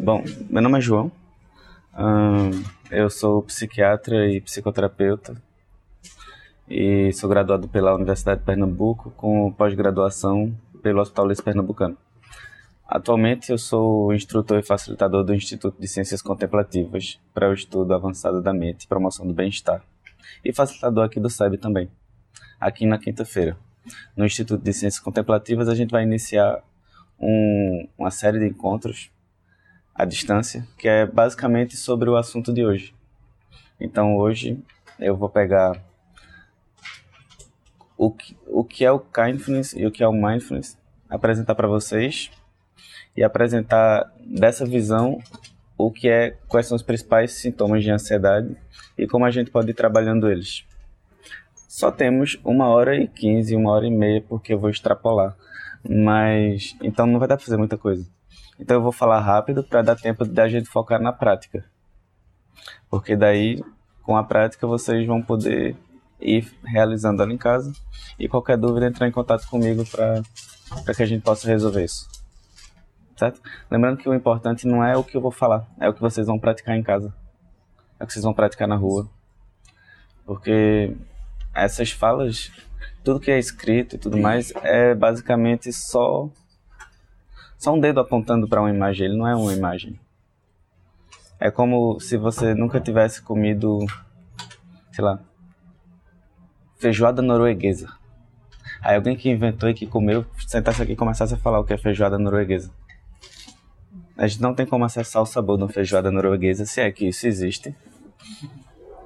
Bom, meu nome é João. eu sou psiquiatra e psicoterapeuta e sou graduado pela Universidade de Pernambuco com pós-graduação pelo Hospital Luiz Pernambucano. Atualmente eu sou instrutor e facilitador do Instituto de Ciências Contemplativas para o estudo avançado da mente e promoção do bem-estar e facilitador aqui do SEB também, aqui na quinta-feira. No Instituto de Ciências Contemplativas a gente vai iniciar um, uma série de encontros à distância, que é basicamente sobre o assunto de hoje. Então hoje eu vou pegar o que, o que é o kindness e o que é o mindfulness, apresentar para vocês e apresentar dessa visão o que é, quais são os principais sintomas de ansiedade e como a gente pode ir trabalhando eles. Só temos uma hora e quinze, uma hora e meia, porque eu vou extrapolar. Mas então não vai dar para fazer muita coisa. Então eu vou falar rápido para dar tempo da gente focar na prática. Porque daí, com a prática, vocês vão poder ir realizando ela em casa. E qualquer dúvida, entrar em contato comigo para que a gente possa resolver isso. Certo? Lembrando que o importante não é o que eu vou falar, é o que vocês vão praticar em casa. É o que vocês vão praticar na rua. Porque essas falas, tudo que é escrito e tudo mais, é basicamente só só um dedo apontando para uma imagem, ele não é uma imagem. É como se você nunca tivesse comido, sei lá, feijoada norueguesa. Aí alguém que inventou e que comeu, sentasse aqui e começasse a falar o que é feijoada norueguesa. A gente não tem como acessar o sabor de uma feijoada norueguesa, se é que isso existe,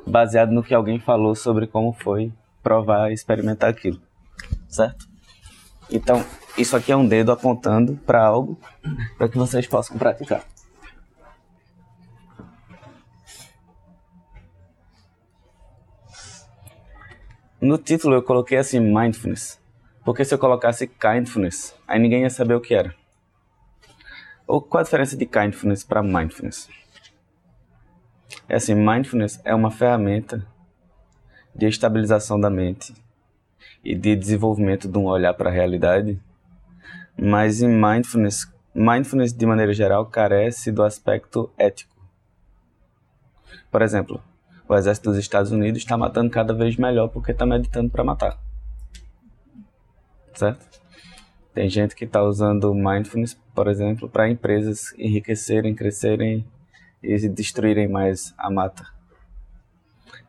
baseado no que alguém falou sobre como foi provar e experimentar aquilo, certo? Então, isso aqui é um dedo apontando para algo para que vocês possam praticar. No título eu coloquei assim mindfulness, porque se eu colocasse kindfulness, aí ninguém ia saber o que era. Ou qual a diferença de kindfulness para mindfulness? É assim, mindfulness é uma ferramenta de estabilização da mente e de desenvolvimento de um olhar para a realidade mas em mindfulness, mindfulness de maneira geral carece do aspecto ético. Por exemplo, o exército dos Estados Unidos está matando cada vez melhor porque está meditando para matar. Certo? Tem gente que está usando mindfulness, por exemplo, para empresas enriquecerem, crescerem e destruírem mais a mata.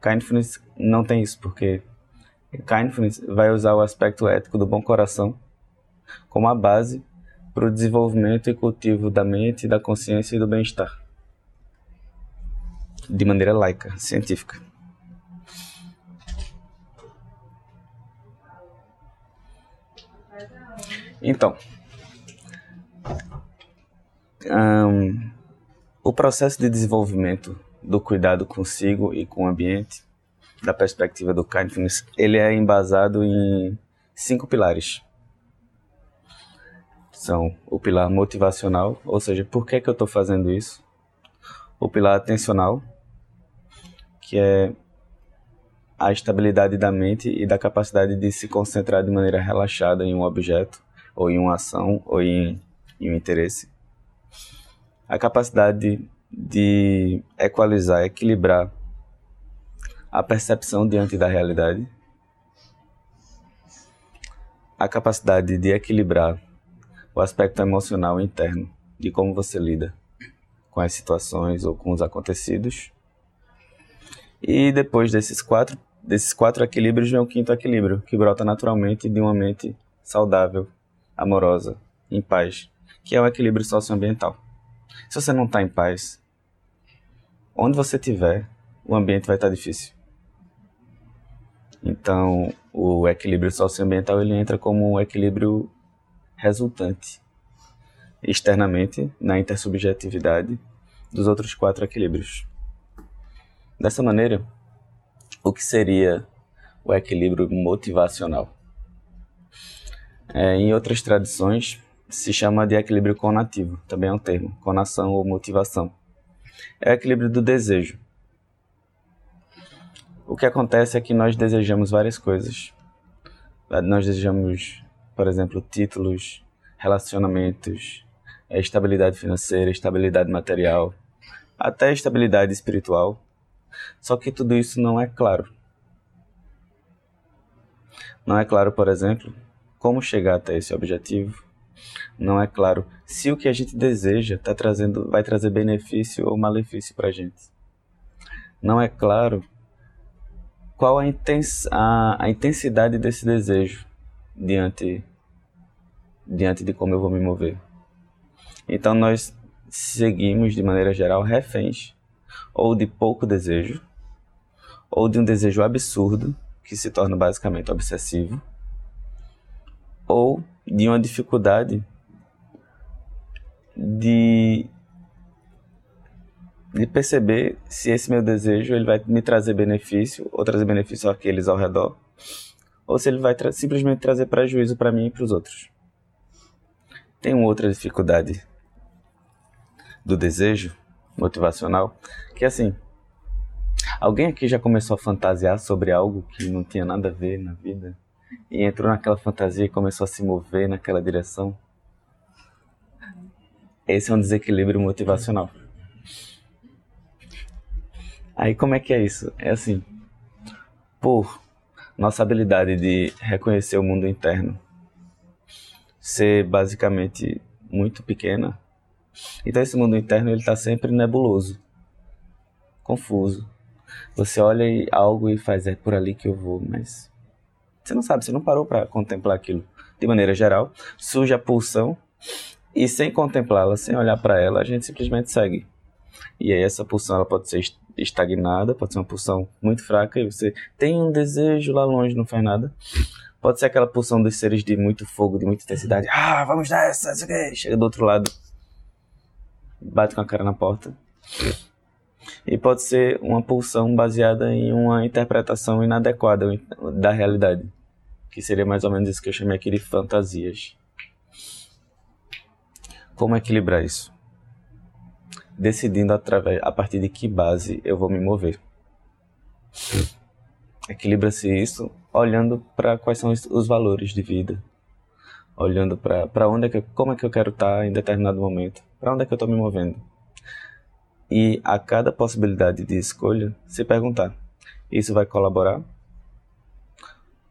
Kindfulness não tem isso, porque Kindfulness vai usar o aspecto ético do bom coração como a base para o desenvolvimento e cultivo da mente, da consciência e do bem-estar, de maneira laica, científica. Então, um, o processo de desenvolvimento do cuidado consigo e com o ambiente, da perspectiva do kindness, ele é embasado em cinco pilares são o pilar motivacional, ou seja, por que, que eu estou fazendo isso? O pilar atencional, que é a estabilidade da mente e da capacidade de se concentrar de maneira relaxada em um objeto, ou em uma ação, ou em, em um interesse. A capacidade de, equalizar, equilibrar a percepção diante da realidade. A capacidade de equilibrar o aspecto emocional interno de como você lida com as situações ou com os acontecidos. E depois desses quatro, desses quatro equilíbrios vem o quinto equilíbrio, que brota naturalmente de uma mente saudável, amorosa, em paz, que é o equilíbrio socioambiental. Se você não está em paz, onde você estiver, o ambiente vai estar tá difícil. Então, o equilíbrio socioambiental ele entra como um equilíbrio resultante externamente na intersubjetividade dos outros quatro equilíbrios. Dessa maneira, o que seria o equilíbrio motivacional? É, em outras tradições, se chama de equilíbrio conativo, também é um termo, conação ou motivação. É o equilíbrio do desejo. O que acontece é que nós desejamos várias coisas. Nós desejamos por exemplo, títulos, relacionamentos, é estabilidade financeira, estabilidade material, até estabilidade espiritual. Só que tudo isso não é claro. Não é claro, por exemplo, como chegar até esse objetivo. Não é claro se o que a gente deseja tá trazendo, vai trazer benefício ou malefício para a gente. Não é claro qual a, intens a, a intensidade desse desejo diante, diante de como eu vou me mover. Então nós seguimos, de maneira geral, reféns ou de pouco desejo, ou de um desejo absurdo, que se torna basicamente obsessivo, ou de uma dificuldade de, de perceber se esse meu desejo ele vai me trazer benefício ou trazer benefício àqueles ao redor, ou se ele vai tra simplesmente trazer prejuízo para mim e para os outros. Tem uma outra dificuldade do desejo motivacional, que é assim, alguém aqui já começou a fantasiar sobre algo que não tinha nada a ver na vida e entrou naquela fantasia e começou a se mover naquela direção? Esse é um desequilíbrio motivacional. Aí como é que é isso? É assim, por nossa habilidade de reconhecer o mundo interno ser basicamente muito pequena, então esse mundo interno ele está sempre nebuloso, confuso. Você olha algo e faz é por ali que eu vou, mas você não sabe, você não parou para contemplar aquilo. De maneira geral, surge a pulsão e sem contemplá-la, sem olhar para ela, a gente simplesmente segue. E aí essa pulsão ela pode ser estagnada, pode ser uma pulsão muito fraca e você tem um desejo lá longe, não faz nada. Pode ser aquela pulsão dos seres de muito fogo, de muita intensidade. Ah, vamos nessa, chega do outro lado bate com a cara na porta. E pode ser uma pulsão baseada em uma interpretação inadequada da realidade, que seria mais ou menos isso que eu chamei aqui de fantasias. Como equilibrar isso? Decidindo através, a partir de que base eu vou me mover. Equilibra-se isso olhando para quais são os valores de vida, olhando para onde é que como é que eu quero estar em determinado momento, para onde é que eu estou me movendo. E a cada possibilidade de escolha, se perguntar: isso vai colaborar?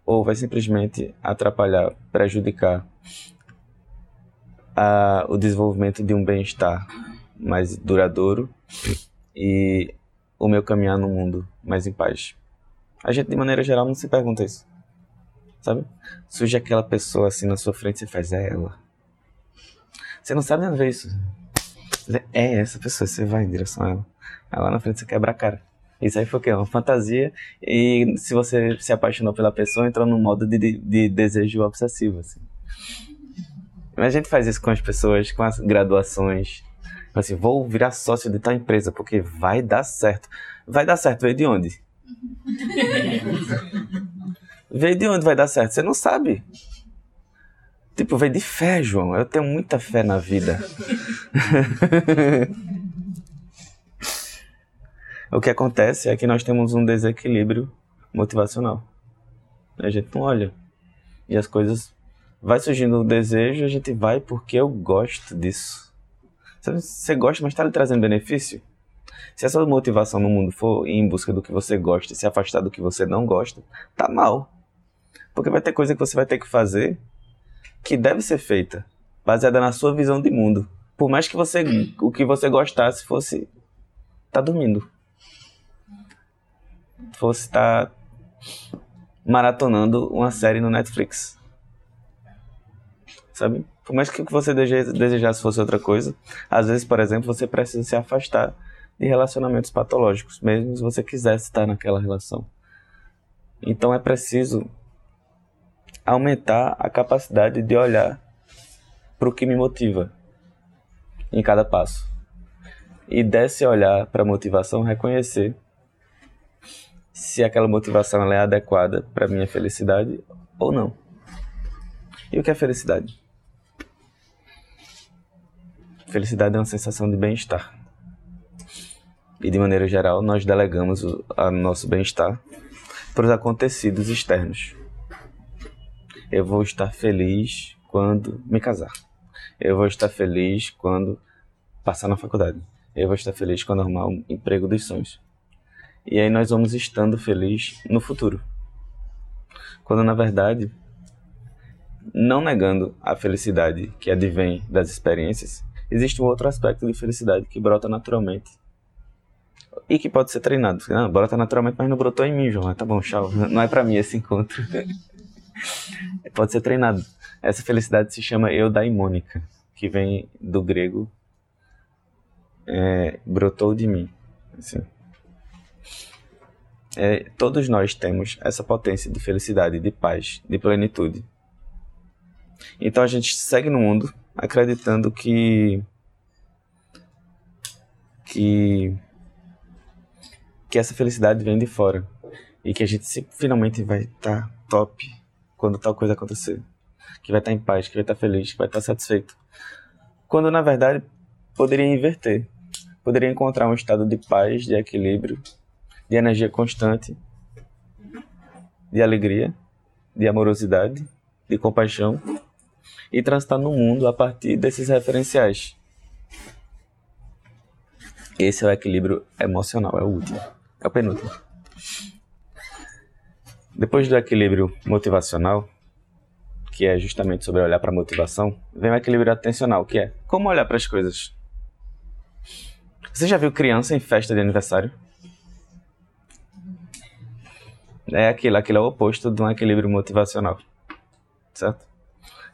Ou vai simplesmente atrapalhar, prejudicar a, o desenvolvimento de um bem-estar mais duradouro e o meu caminhar no mundo mais em paz? A gente, de maneira geral, não se pergunta isso sabe? Surge aquela pessoa assim na sua frente e você faz, é ela. Você não sabe nem ver isso. É essa pessoa, você vai em direção a ela. Aí lá na frente você quebra a cara. Isso aí foi o quê? Uma fantasia. E se você se apaixonou pela pessoa, entrou num modo de, de, de desejo obsessivo, assim. Mas a gente faz isso com as pessoas, com as graduações. Assim, vou virar sócio de tal empresa, porque vai dar certo. Vai dar certo, veio de onde? Veio de onde vai dar certo? Você não sabe. Tipo, veio de fé, João. Eu tenho muita fé na vida. o que acontece é que nós temos um desequilíbrio motivacional. A gente não olha. E as coisas. Vai surgindo o desejo, a gente vai porque eu gosto disso. Você gosta, mas está lhe trazendo benefício? Se a sua motivação no mundo for ir em busca do que você gosta e se afastar do que você não gosta, tá mal. Porque vai ter coisa que você vai ter que fazer que deve ser feita, baseada na sua visão de mundo. Por mais que você o que você gostasse fosse tá dormindo. Fosse estar tá maratonando uma série no Netflix. Sabe? Por mais que você desejasse fosse outra coisa, às vezes, por exemplo, você precisa se afastar de relacionamentos patológicos, mesmo se você quisesse estar naquela relação. Então é preciso aumentar a capacidade de olhar para o que me motiva em cada passo. E desse olhar para a motivação, reconhecer se aquela motivação é adequada para minha felicidade ou não. E o que é felicidade? Felicidade é uma sensação de bem-estar. E de maneira geral, nós delegamos o nosso bem-estar para os acontecidos externos eu vou estar feliz quando me casar. Eu vou estar feliz quando passar na faculdade. Eu vou estar feliz quando arrumar um emprego dos sonhos. E aí nós vamos estando feliz no futuro. Quando na verdade, não negando a felicidade que advém das experiências, existe um outro aspecto de felicidade que brota naturalmente e que pode ser treinado. Não, brota naturalmente, mas não brotou em mim, João. Tá bom, tchau. Não é para mim esse encontro. pode ser treinado. Essa felicidade se chama eudaimônica, que vem do grego é, brotou de mim. Assim. É, todos nós temos essa potência de felicidade, de paz, de plenitude. Então a gente segue no mundo acreditando que que que essa felicidade vem de fora e que a gente finalmente vai estar tá top quando tal coisa acontecer, que vai estar tá em paz, que vai estar tá feliz, que vai estar tá satisfeito. Quando na verdade poderia inverter, poderia encontrar um estado de paz, de equilíbrio, de energia constante, de alegria, de amorosidade, de compaixão e transitar no mundo a partir desses referenciais. Esse é o equilíbrio emocional, é o último, é o penúltimo. Depois do equilíbrio motivacional, que é justamente sobre olhar para a motivação, vem o equilíbrio atencional, que é como olhar para as coisas. Você já viu criança em festa de aniversário? É aquilo, aquilo é o oposto de um equilíbrio motivacional, certo?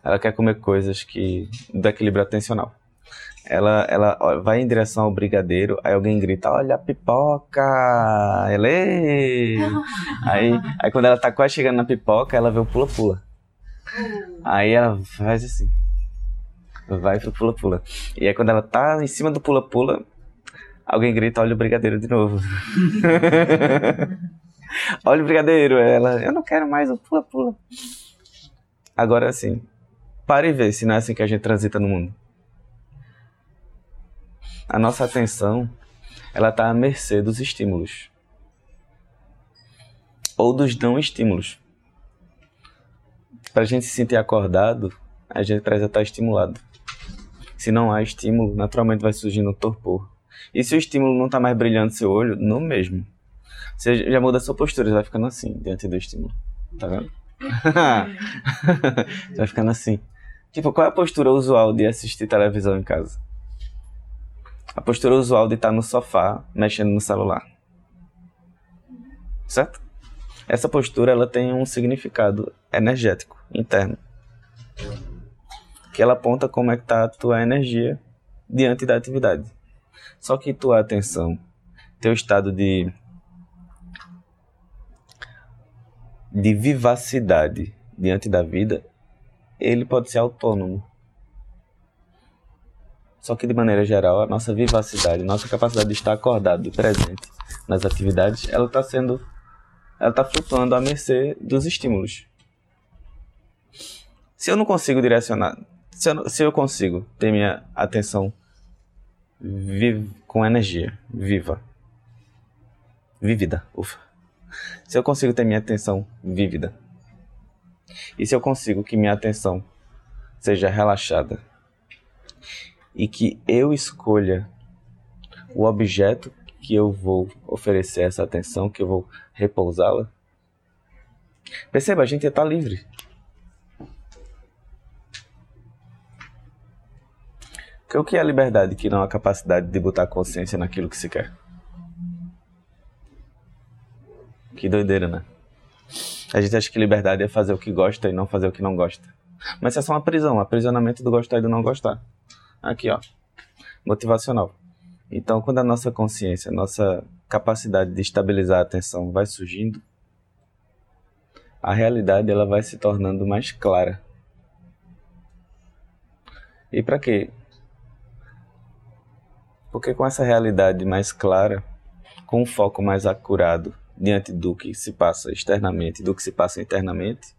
Ela quer comer coisas que do equilíbrio atencional. Ela, ela vai em direção ao brigadeiro, aí alguém grita, olha a pipoca, ele. aí, aí quando ela tá quase chegando na pipoca, ela vê o pula-pula. Aí ela faz assim. Vai pro pula-pula. E aí quando ela tá em cima do pula-pula, alguém grita, olha o brigadeiro de novo. olha o brigadeiro. Ela, eu não quero mais o pula-pula. Agora assim, pare e vê se não é assim que a gente transita no mundo a nossa atenção ela está à mercê dos estímulos ou dos não estímulos. Para a gente se sentir acordado, a gente precisa estar estimulado. Se não há estímulo, naturalmente vai surgindo um torpor. E se o estímulo não está mais brilhando seu olho, no mesmo. Você já muda a sua postura, você vai ficando assim diante do estímulo. Tá vendo? você vai ficando assim. Tipo, qual é a postura usual de assistir televisão em casa? a postura usual de estar no sofá mexendo no celular. Certo? Essa postura ela tem um significado energético interno. Que ela aponta como é que está a tua energia diante da atividade. Só que tua atenção, teu estado de de vivacidade diante da vida, ele pode ser autônomo. Só que de maneira geral, a nossa vivacidade, nossa capacidade de estar acordado e presente nas atividades, ela está sendo, ela está flutuando à mercê dos estímulos. Se eu não consigo direcionar, se eu, se eu consigo ter minha atenção viv, com energia, viva, vívida, ufa. Se eu consigo ter minha atenção vívida, e se eu consigo que minha atenção seja relaxada, e que eu escolha o objeto que eu vou oferecer essa atenção, que eu vou repousá-la. Perceba, a gente está livre. Porque o que é a liberdade que não a capacidade de botar consciência naquilo que se quer? Que doideira, né? A gente acha que liberdade é fazer o que gosta e não fazer o que não gosta. Mas isso é só uma prisão, um aprisionamento do gostar e do não gostar. Aqui, ó. Motivacional. Então, quando a nossa consciência, a nossa capacidade de estabilizar a atenção vai surgindo, a realidade ela vai se tornando mais clara. E para quê? Porque com essa realidade mais clara, com um foco mais acurado diante do que se passa externamente, do que se passa internamente,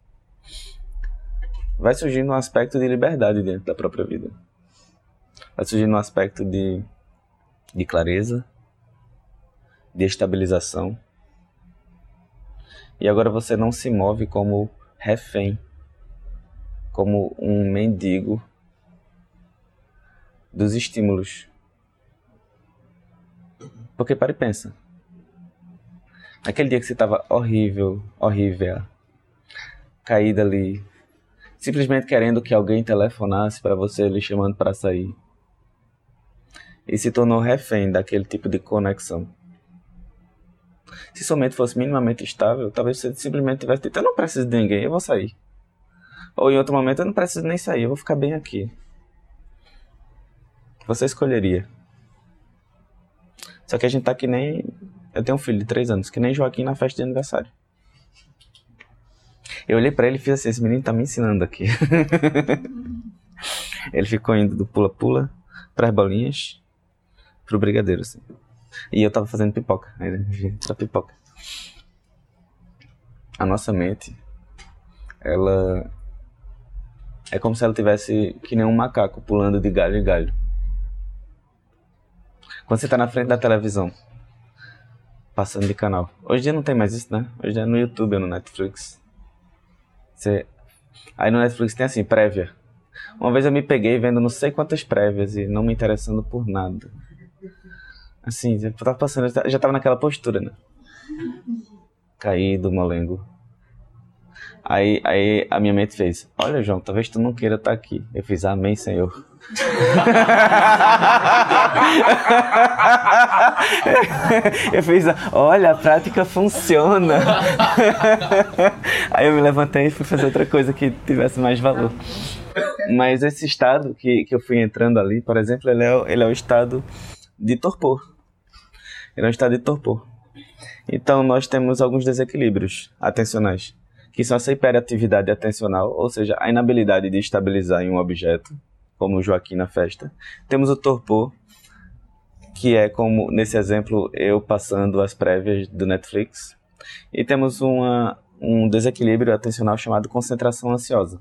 vai surgindo um aspecto de liberdade dentro da própria vida vai surgir no aspecto de, de clareza, de estabilização. E agora você não se move como refém, como um mendigo dos estímulos. Porque para e pensa. Aquele dia que você estava horrível, horrível, caída ali, simplesmente querendo que alguém telefonasse para você, lhe chamando para sair. E se tornou refém daquele tipo de conexão. Se somente fosse minimamente estável, talvez você simplesmente tivesse dito: Eu não preciso de ninguém, eu vou sair. Ou em outro momento, eu não preciso nem sair, eu vou ficar bem aqui. Você escolheria. Só que a gente tá que nem. Eu tenho um filho de 3 anos, que nem Joaquim na festa de aniversário. Eu olhei para ele e fiz assim: esse menino tá me ensinando aqui. ele ficou indo do pula-pula para as bolinhas pro brigadeiro, assim. E eu tava fazendo pipoca. Ele pra pipoca. A nossa mente, ela é como se ela tivesse que nem um macaco pulando de galho em galho. Quando você tá na frente da televisão, passando de canal. Hoje em dia não tem mais isso, né? Hoje é no YouTube ou no Netflix. Você... Aí no Netflix tem assim, prévia. Uma vez eu me peguei vendo não sei quantas prévias e não me interessando por nada. Assim, eu tava passando, já tava naquela postura, né? Caído, molengo. Aí, aí a minha mente fez: Olha, João, talvez tu não queira estar tá aqui. Eu fiz: Amém, Senhor. eu fiz: Olha, a prática funciona. aí eu me levantei e fui fazer outra coisa que tivesse mais valor. Mas esse estado que, que eu fui entrando ali, por exemplo, ele é, ele é o estado de torpor. Ele é um estado de torpor. Então nós temos alguns desequilíbrios atencionais que são essa hiperatividade atencional, ou seja, a inabilidade de estabilizar em um objeto, como o Joaquim na festa. Temos o torpor, que é como nesse exemplo eu passando as prévias do Netflix. E temos uma, um desequilíbrio atencional chamado concentração ansiosa,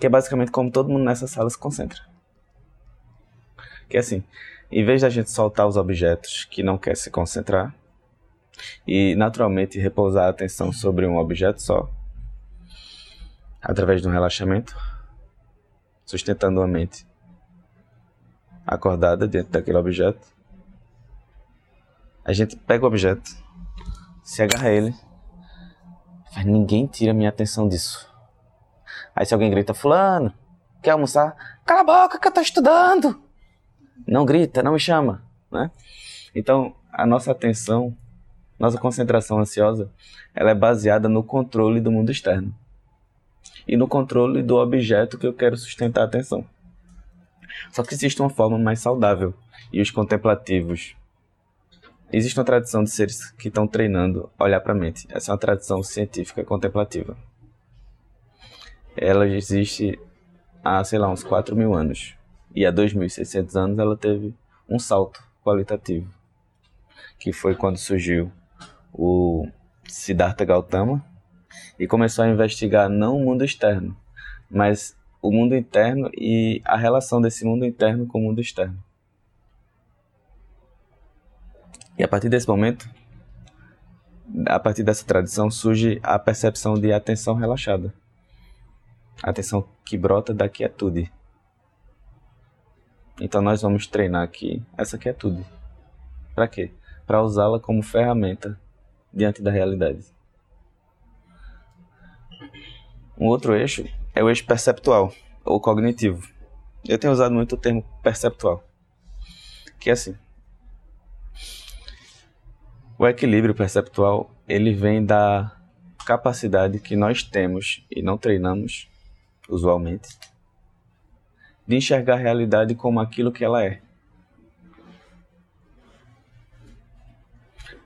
que é basicamente como todo mundo nessa sala se concentra. Que é assim, em vez da gente soltar os objetos que não quer se concentrar, e naturalmente repousar a atenção sobre um objeto só, através de um relaxamento, sustentando a mente acordada dentro daquele objeto. A gente pega o objeto, se agarra a ele, mas ninguém tira minha atenção disso. Aí se alguém grita, fulano, quer almoçar? Cala a boca que eu tô estudando! Não grita, não me chama, né? Então, a nossa atenção nossa concentração ansiosa ela é baseada no controle do mundo externo e no controle do objeto que eu quero sustentar a atenção. Só que existe uma forma mais saudável e os contemplativos. Existe uma tradição de seres que estão treinando olhar para a mente. Essa é uma tradição científica contemplativa. Ela existe há, sei lá, uns 4 mil anos. E há 2.600 anos ela teve um salto qualitativo, que foi quando surgiu o Siddhartha Gautama e começou a investigar não o mundo externo, mas o mundo interno e a relação desse mundo interno com o mundo externo. E a partir desse momento, a partir dessa tradição, surge a percepção de atenção relaxada. Atenção que brota da quietude. Então nós vamos treinar aqui essa quietude. Para quê? Para usá-la como ferramenta diante da realidade. Um outro eixo é o eixo perceptual ou cognitivo. Eu tenho usado muito o termo perceptual, que é assim. O equilíbrio perceptual ele vem da capacidade que nós temos e não treinamos usualmente de enxergar a realidade como aquilo que ela é.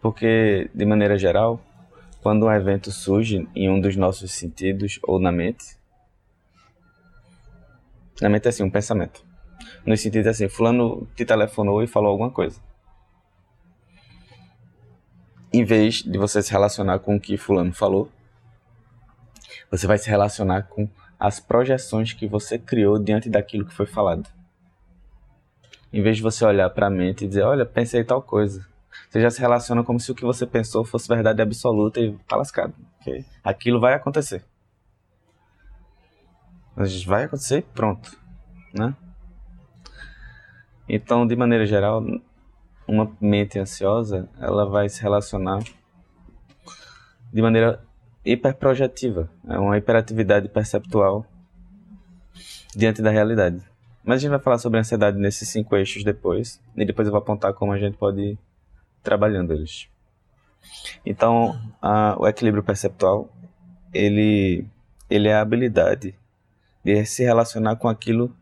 Porque, de maneira geral, quando um evento surge em um dos nossos sentidos ou na mente, na mente é assim, um pensamento. No sentido assim, fulano te telefonou e falou alguma coisa. Em vez de você se relacionar com o que fulano falou, você vai se relacionar com as projeções que você criou diante daquilo que foi falado. Em vez de você olhar para a mente e dizer, olha, pensei tal coisa, você já se relaciona como se o que você pensou fosse verdade absoluta e tá lascado. Okay? Aquilo vai acontecer. Mas vai acontecer pronto. Né? Então, de maneira geral, uma mente ansiosa, ela vai se relacionar de maneira hiperprojetiva, é uma hiperatividade perceptual diante da realidade. Mas a gente vai falar sobre ansiedade nesses cinco eixos depois, e depois eu vou apontar como a gente pode trabalhando eles. Então, a, o equilíbrio perceptual, ele, ele é a habilidade de se relacionar com aquilo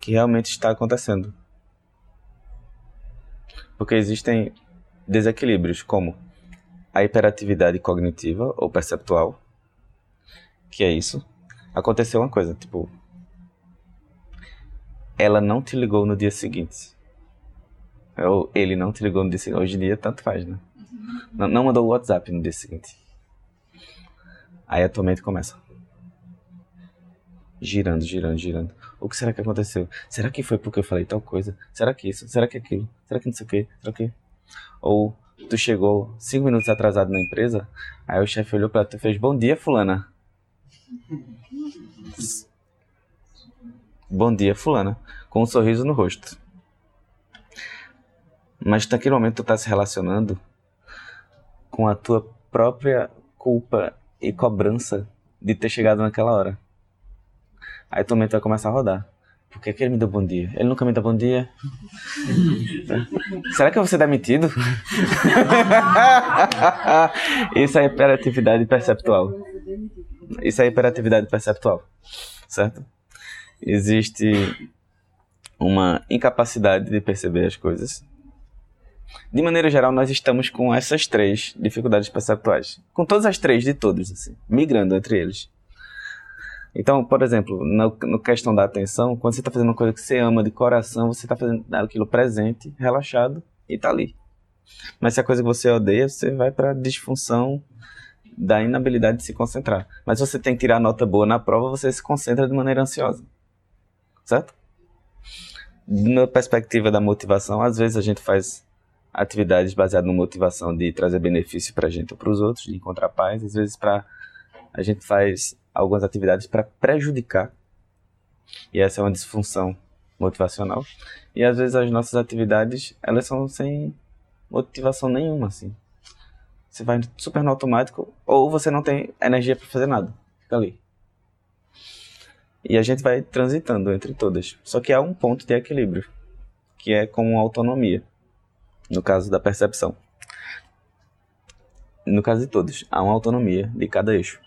que realmente está acontecendo. Porque existem desequilíbrios, como a hiperatividade cognitiva ou perceptual, que é isso. Aconteceu uma coisa, tipo, ela não te ligou no dia seguinte. Ou ele não te ligou no dia seguinte. Hoje em dia, tanto faz, né? Não, não mandou o WhatsApp no dia seguinte. Aí a tua mente começa. Girando, girando, girando. O que será que aconteceu? Será que foi porque eu falei tal coisa? Será que isso? Será que aquilo? Será que não sei o quê? Será que... Ou tu chegou cinco minutos atrasado na empresa, aí o chefe olhou pra tu e fez, bom dia, fulana. Bom dia, fulana, com um sorriso no rosto. Mas naquele momento tu tá se relacionando com a tua própria culpa e cobrança de ter chegado naquela hora. Aí tua mente vai começar a rodar. Por que, que ele me deu bom dia? Ele nunca me dá bom dia. Será que eu vou ser demitido? Isso é hiperatividade perceptual. Isso é hiperatividade perceptual. Certo? existe uma incapacidade de perceber as coisas. De maneira geral, nós estamos com essas três dificuldades perceptuais. Com todas as três de todos, assim, migrando entre eles. Então, por exemplo, na, questão da atenção, quando você está fazendo uma coisa que você ama de coração, você está fazendo aquilo presente, relaxado e está ali. Mas se a coisa que você odeia, você vai para a disfunção da inabilidade de se concentrar. Mas você tem que tirar nota boa na prova, você se concentra de maneira ansiosa certo? Na perspectiva da motivação, às vezes a gente faz atividades baseadas na motivação de trazer benefício para a gente ou para os outros, de encontrar paz, às vezes para a gente faz algumas atividades para prejudicar. E essa é uma disfunção motivacional. E às vezes as nossas atividades, elas são sem motivação nenhuma, assim. Você vai super no automático ou você não tem energia para fazer nada. Fica ali. E a gente vai transitando entre todas. Só que há um ponto de equilíbrio, que é com autonomia, no caso da percepção. No caso de todos, há uma autonomia de cada eixo.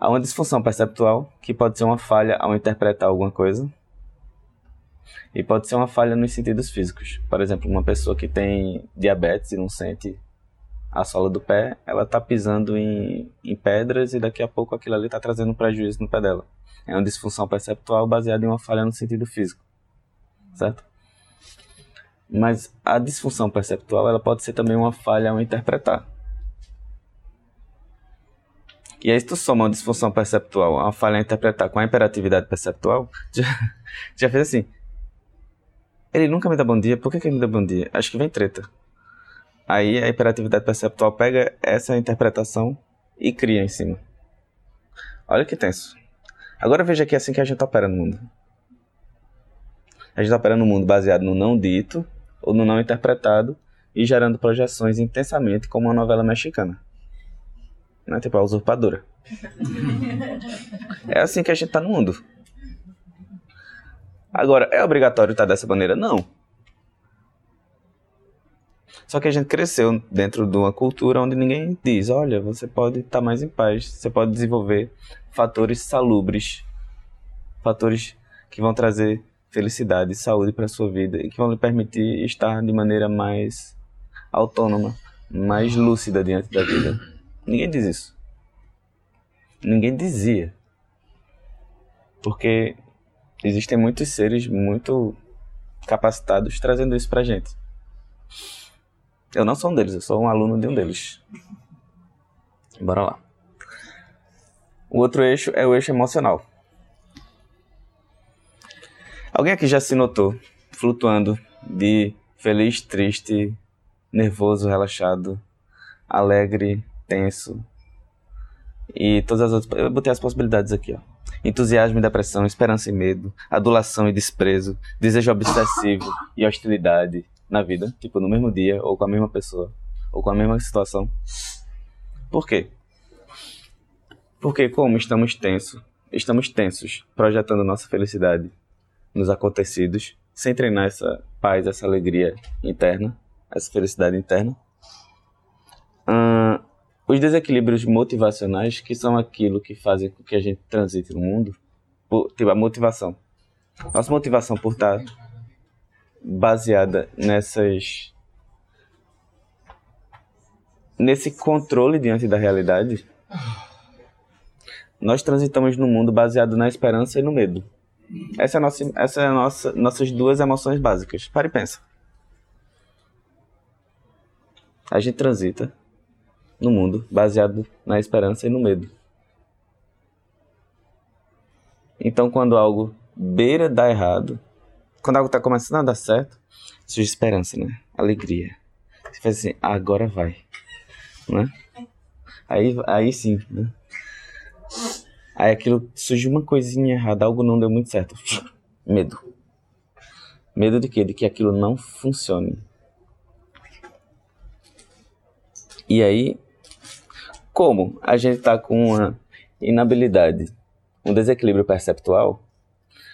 Há uma disfunção perceptual, que pode ser uma falha ao interpretar alguma coisa, e pode ser uma falha nos sentidos físicos. Por exemplo, uma pessoa que tem diabetes e não sente a sola do pé, ela está pisando em, em pedras e daqui a pouco aquilo ali está trazendo prejuízo no pé dela. É uma disfunção perceptual baseada em uma falha no sentido físico, certo? Mas a disfunção perceptual ela pode ser também uma falha ao interpretar. E aí, se tu soma uma disfunção perceptual, uma falha a interpretar com a imperatividade perceptual, já, já fez assim. Ele nunca me dá bom dia, por que, que ele me dá bom dia? Acho que vem treta. Aí a hiperatividade perceptual pega essa interpretação e cria em cima. Olha que tenso. Agora veja que é assim que a gente opera no mundo. A gente opera no mundo baseado no não dito ou no não interpretado e gerando projeções intensamente como uma novela mexicana. Né? Tipo a usurpadora. é assim que a gente está no mundo. Agora, é obrigatório estar dessa maneira? Não. Só que a gente cresceu dentro de uma cultura onde ninguém diz: olha, você pode estar mais em paz, você pode desenvolver fatores salubres, fatores que vão trazer felicidade e saúde para sua vida e que vão lhe permitir estar de maneira mais autônoma, mais lúcida diante da vida. Ninguém diz isso. Ninguém dizia. Porque existem muitos seres muito capacitados trazendo isso pra gente. Eu não sou um deles, eu sou um aluno de um deles. Bora lá. O outro eixo é o eixo emocional. Alguém aqui já se notou flutuando de feliz, triste, nervoso, relaxado, alegre, tenso e todas as outras. Eu botei as possibilidades aqui, ó. entusiasmo e depressão, esperança e medo, adulação e desprezo, desejo obsessivo e hostilidade na vida, tipo no mesmo dia, ou com a mesma pessoa, ou com a mesma situação. Por quê? Porque como estamos tensos, estamos tensos, projetando nossa felicidade nos acontecidos, sem treinar essa paz, essa alegria interna, essa felicidade interna. Os desequilíbrios motivacionais, que são aquilo que fazem com que a gente transite no mundo, por, tipo a motivação. Nossa motivação por estar baseada nessas nesse controle diante da realidade, nós transitamos no mundo baseado na esperança e no medo. Essa é a nossa, essa é a nossa, nossas duas emoções básicas. Pare e pensa. A gente transita no mundo baseado na esperança e no medo. Então, quando algo beira dar errado, quando algo está começando a dar certo, surge esperança, né? Alegria. Você faz assim, agora vai. Né? Aí, aí sim, né? Aí aquilo surge uma coisinha errada, algo não deu muito certo. Medo. Medo de quê? De que aquilo não funcione. E aí, como a gente está com uma inabilidade, um desequilíbrio perceptual,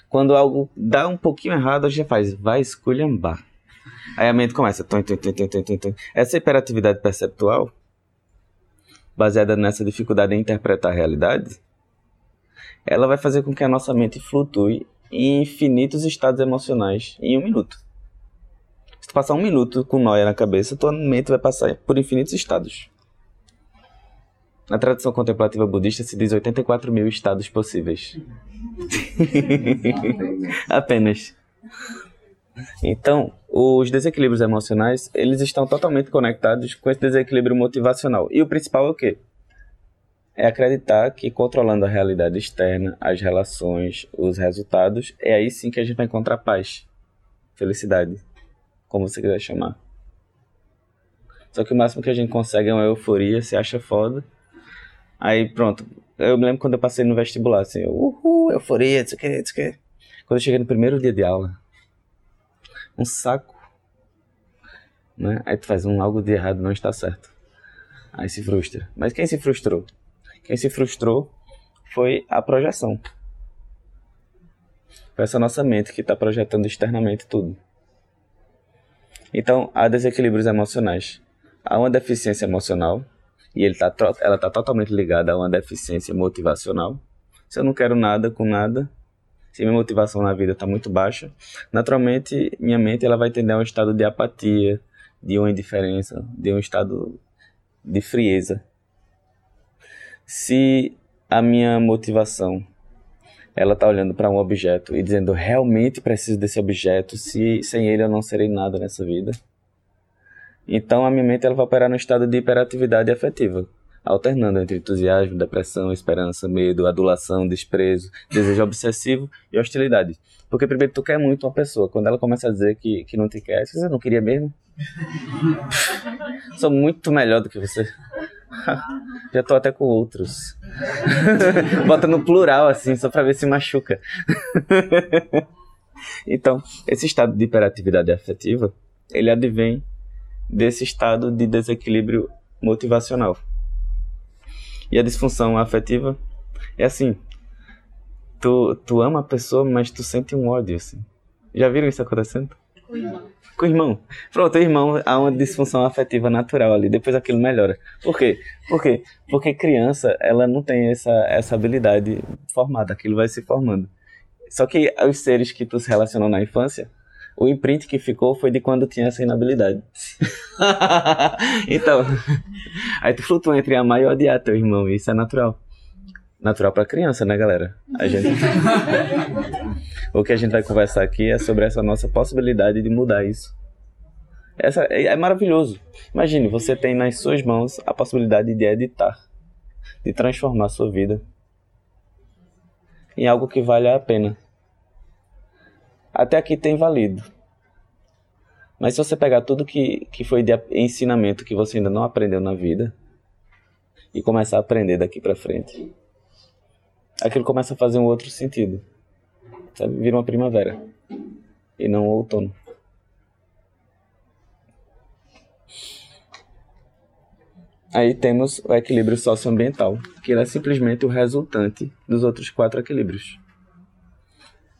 quando algo dá um pouquinho errado, a gente faz, vai esculhambar. Aí a mente começa. Tom, tom, tom, Essa hiperatividade perceptual, baseada nessa dificuldade em interpretar a realidade, ela vai fazer com que a nossa mente flutue em infinitos estados emocionais em um minuto. Se tu passar um minuto com noia na cabeça, tua mente vai passar por infinitos estados. Na tradição contemplativa budista se diz 84 mil estados possíveis. Apenas. Então, os desequilíbrios emocionais, eles estão totalmente conectados com esse desequilíbrio motivacional. E o principal é o quê? É acreditar que controlando a realidade externa, as relações, os resultados, é aí sim que a gente vai encontrar paz, felicidade, como você quiser chamar. Só que o máximo que a gente consegue é uma euforia, se acha foda. Aí pronto, eu me lembro quando eu passei no vestibular, assim, uhul, euforia, isso que, isso que. Quando eu cheguei no primeiro dia de aula, um saco. Né? Aí tu faz um algo de errado não está certo. Aí se frustra. Mas quem se frustrou? Quem se frustrou foi a projeção. Foi essa nossa mente que está projetando externamente tudo. Então, há desequilíbrios emocionais. Há uma deficiência emocional, e ele tá, ela está totalmente ligada a uma deficiência motivacional. Se eu não quero nada com nada, se minha motivação na vida está muito baixa, naturalmente minha mente ela vai tender a um estado de apatia, de uma indiferença, de um estado de frieza. Se a minha motivação ela está olhando para um objeto e dizendo realmente preciso desse objeto, se sem ele eu não serei nada nessa vida. Então a minha mente ela vai operar no estado de hiperatividade afetiva alternando entre entusiasmo, depressão, esperança, medo, adulação, desprezo, desejo obsessivo e hostilidade. Porque primeiro tu quer muito uma pessoa, quando ela começa a dizer que, que não te quer, você não queria mesmo? Sou muito melhor do que você. Já tô até com outros. Bota no plural assim, só pra ver se machuca. então, esse estado de hiperatividade afetiva, ele advém desse estado de desequilíbrio motivacional. E a disfunção afetiva é assim: tu, tu ama a pessoa, mas tu sente um ódio, assim. Já viram isso acontecendo? Com. Com o irmão. Pronto, o irmão há uma disfunção afetiva natural ali, depois aquilo melhora. Por quê? Por quê? Porque criança, ela não tem essa, essa habilidade formada, aquilo vai se formando. Só que os seres que tu se relacionou na infância, o imprint que ficou foi de quando tinha essa inabilidade. então, aí tu flutua entre amar e odiar teu irmão, isso é natural. Natural para criança, né, galera? A gente O que a gente vai conversar aqui é sobre essa nossa possibilidade de mudar isso. Essa é, é maravilhoso. Imagine, você tem nas suas mãos a possibilidade de editar, de transformar sua vida em algo que vale a pena. Até aqui tem valido. Mas se você pegar tudo que, que foi de ensinamento que você ainda não aprendeu na vida e começar a aprender daqui para frente, aquilo começa a fazer um outro sentido. Sabe? Vira uma primavera e não um outono. Aí temos o equilíbrio socioambiental, que é simplesmente o resultante dos outros quatro equilíbrios.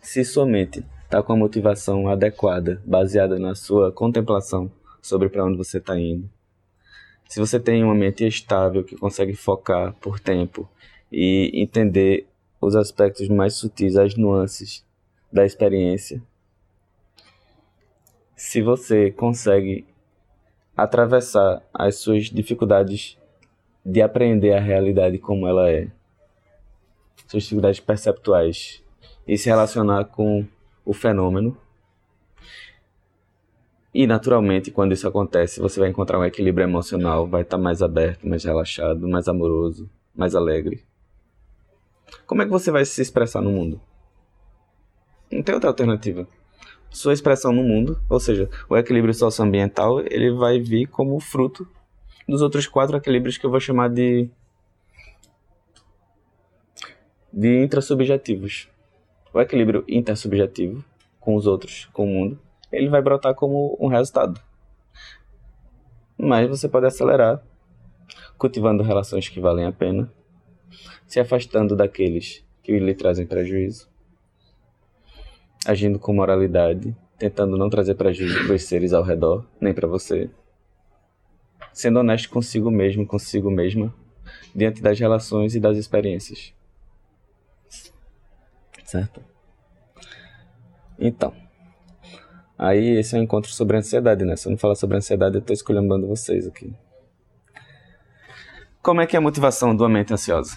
Se sua mente está com a motivação adequada, baseada na sua contemplação sobre para onde você está indo, se você tem uma mente estável que consegue focar por tempo e entender os aspectos mais sutis, as nuances da experiência, se você consegue atravessar as suas dificuldades de aprender a realidade como ela é, suas dificuldades perceptuais e se relacionar com o fenômeno. E naturalmente, quando isso acontece, você vai encontrar um equilíbrio emocional, vai estar mais aberto, mais relaxado, mais amoroso, mais alegre. Como é que você vai se expressar no mundo? Não tem outra alternativa sua expressão no mundo, ou seja, o equilíbrio socioambiental, ele vai vir como fruto dos outros quatro equilíbrios que eu vou chamar de de intrasubjetivos. O equilíbrio intersubjetivo com os outros, com o mundo, ele vai brotar como um resultado. Mas você pode acelerar cultivando relações que valem a pena, se afastando daqueles que lhe trazem prejuízo agindo com moralidade, tentando não trazer prejuízo para os seres ao redor, nem para você. Sendo honesto consigo mesmo, consigo mesma, diante das relações e das experiências. Certo? Então. Aí esse é um encontro sobre ansiedade, né? Se eu não falar sobre ansiedade, eu estou escolhendo vocês aqui. Como é que é a motivação de uma mente ansiosa?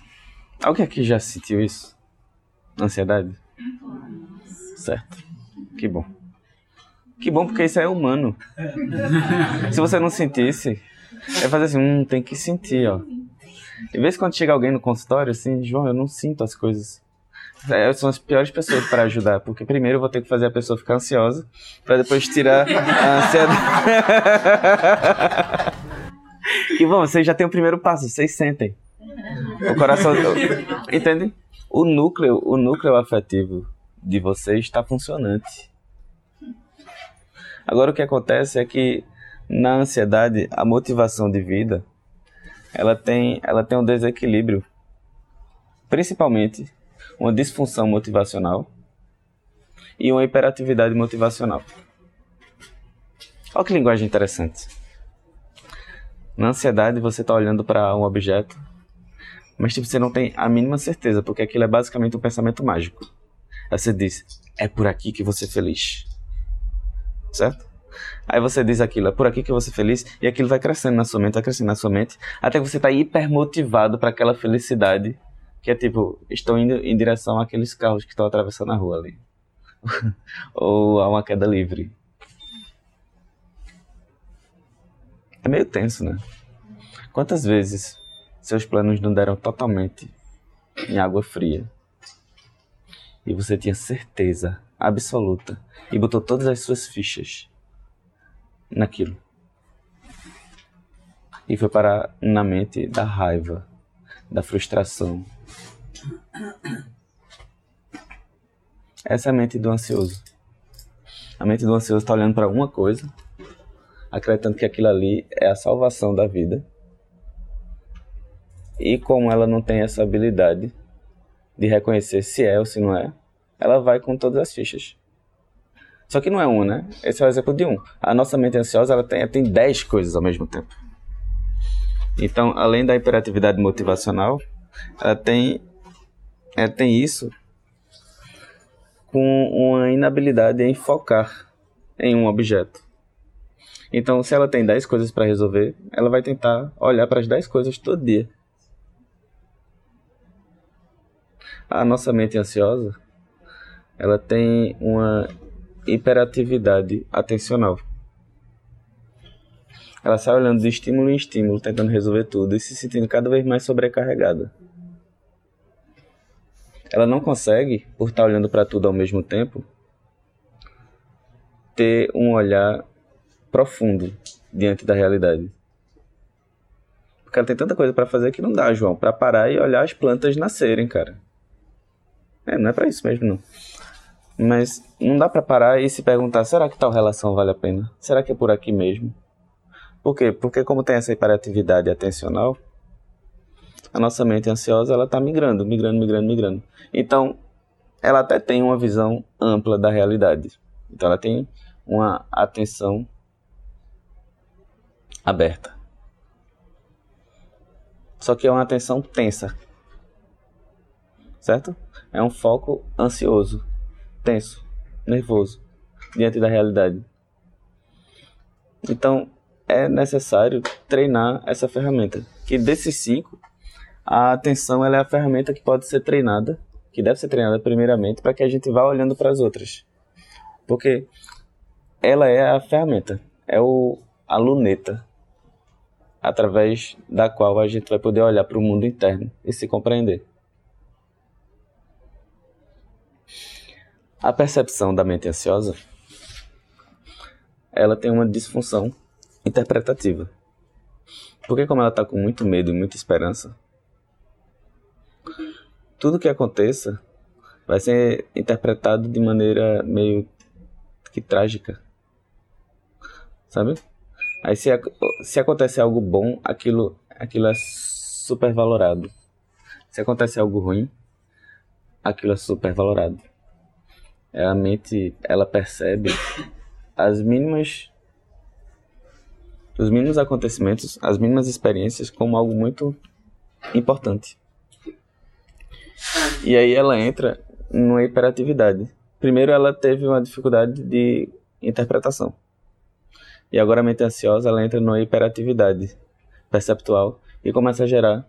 Alguém aqui já sentiu isso? Ansiedade? certo. Que bom. Que bom porque isso é humano. Se você não sentisse, é fazer assim, hum, tem que sentir, ó. E vez quando chega alguém no consultório, assim, João, eu não sinto as coisas. É, são as piores pessoas para ajudar, porque primeiro eu vou ter que fazer a pessoa ficar ansiosa, para depois tirar a ansiedade. e bom, vocês já têm o primeiro passo, vocês sentem. O coração. Entende? O núcleo, o núcleo afetivo de vocês está funcionante. Agora o que acontece é que na ansiedade, a motivação de vida, ela tem, ela tem um desequilíbrio, principalmente uma disfunção motivacional e uma hiperatividade motivacional. Olha que linguagem interessante. Na ansiedade, você está olhando para um objeto, mas tipo, você não tem a mínima certeza, porque aquilo é basicamente um pensamento mágico. Aí você diz, é por aqui que você é feliz. Certo? Aí você diz aquilo, é por aqui que você é feliz, e aquilo vai crescendo na sua mente, vai crescendo na sua mente, até que você está hipermotivado para aquela felicidade, que é tipo, estou indo em direção àqueles carros que estão atravessando a rua ali. Ou a uma queda livre. É meio tenso, né? Quantas vezes seus planos não deram totalmente em água fria? e você tinha certeza absoluta e botou todas as suas fichas naquilo. E foi parar na mente da raiva, da frustração. Essa é a mente do ansioso. A mente do ansioso está olhando para uma coisa, acreditando que aquilo ali é a salvação da vida. E como ela não tem essa habilidade de reconhecer se é ou se não é, ela vai com todas as fichas. Só que não é um, né? Esse é o exemplo de um. A nossa mente ansiosa ela tem, tem 10 coisas ao mesmo tempo. Então, além da hiperatividade motivacional, ela tem, ela tem isso com uma inabilidade em focar em um objeto. Então, se ela tem 10 coisas para resolver, ela vai tentar olhar para as 10 coisas todo dia. A nossa mente ansiosa, ela tem uma hiperatividade atencional. Ela sai olhando de estímulo em estímulo, tentando resolver tudo e se sentindo cada vez mais sobrecarregada. Ela não consegue, por estar olhando para tudo ao mesmo tempo, ter um olhar profundo diante da realidade. Porque ela tem tanta coisa para fazer que não dá, João, para parar e olhar as plantas nascerem, cara. É, não é para isso mesmo, não. Mas não dá para parar e se perguntar: será que tal relação vale a pena? Será que é por aqui mesmo? Por quê? Porque como tem essa hiperatividade atencional, a nossa mente ansiosa ela está migrando, migrando, migrando, migrando. Então, ela até tem uma visão ampla da realidade. Então, ela tem uma atenção aberta. Só que é uma atenção tensa. Certo? É um foco ansioso, tenso, nervoso diante da realidade. Então, é necessário treinar essa ferramenta. Que desses cinco, a atenção é a ferramenta que pode ser treinada, que deve ser treinada primeiramente, para que a gente vá olhando para as outras. Porque ela é a ferramenta, é o, a luneta através da qual a gente vai poder olhar para o mundo interno e se compreender. A percepção da mente ansiosa, ela tem uma disfunção interpretativa. Porque como ela está com muito medo e muita esperança, tudo que aconteça vai ser interpretado de maneira meio que trágica. Sabe? Aí se, se acontece algo bom, aquilo, aquilo é super valorado. Se acontece algo ruim, aquilo é super valorado. É, a mente, ela percebe as mínimas os mínimos acontecimentos, as mínimas experiências como algo muito importante. E aí ela entra numa hiperatividade. Primeiro ela teve uma dificuldade de interpretação. E agora a mente ansiosa ela entra numa hiperatividade perceptual e começa a gerar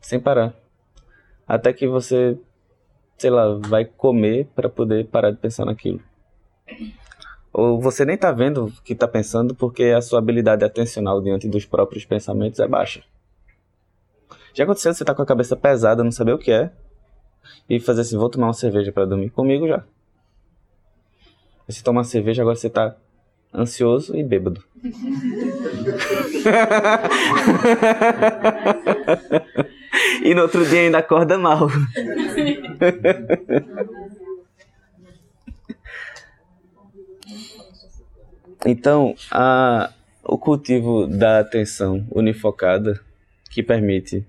sem parar. Até que você, sei lá, vai comer para poder parar de pensar naquilo. Ou você nem está vendo o que está pensando porque a sua habilidade atencional diante dos próprios pensamentos é baixa. Já aconteceu você tá com a cabeça pesada, não saber o que é, e fazer assim, vou tomar uma cerveja para dormir comigo já. Você toma uma cerveja, agora você tá ansioso e bêbado. e no outro dia ainda acorda mal. então, a, o cultivo da atenção unifocada que permite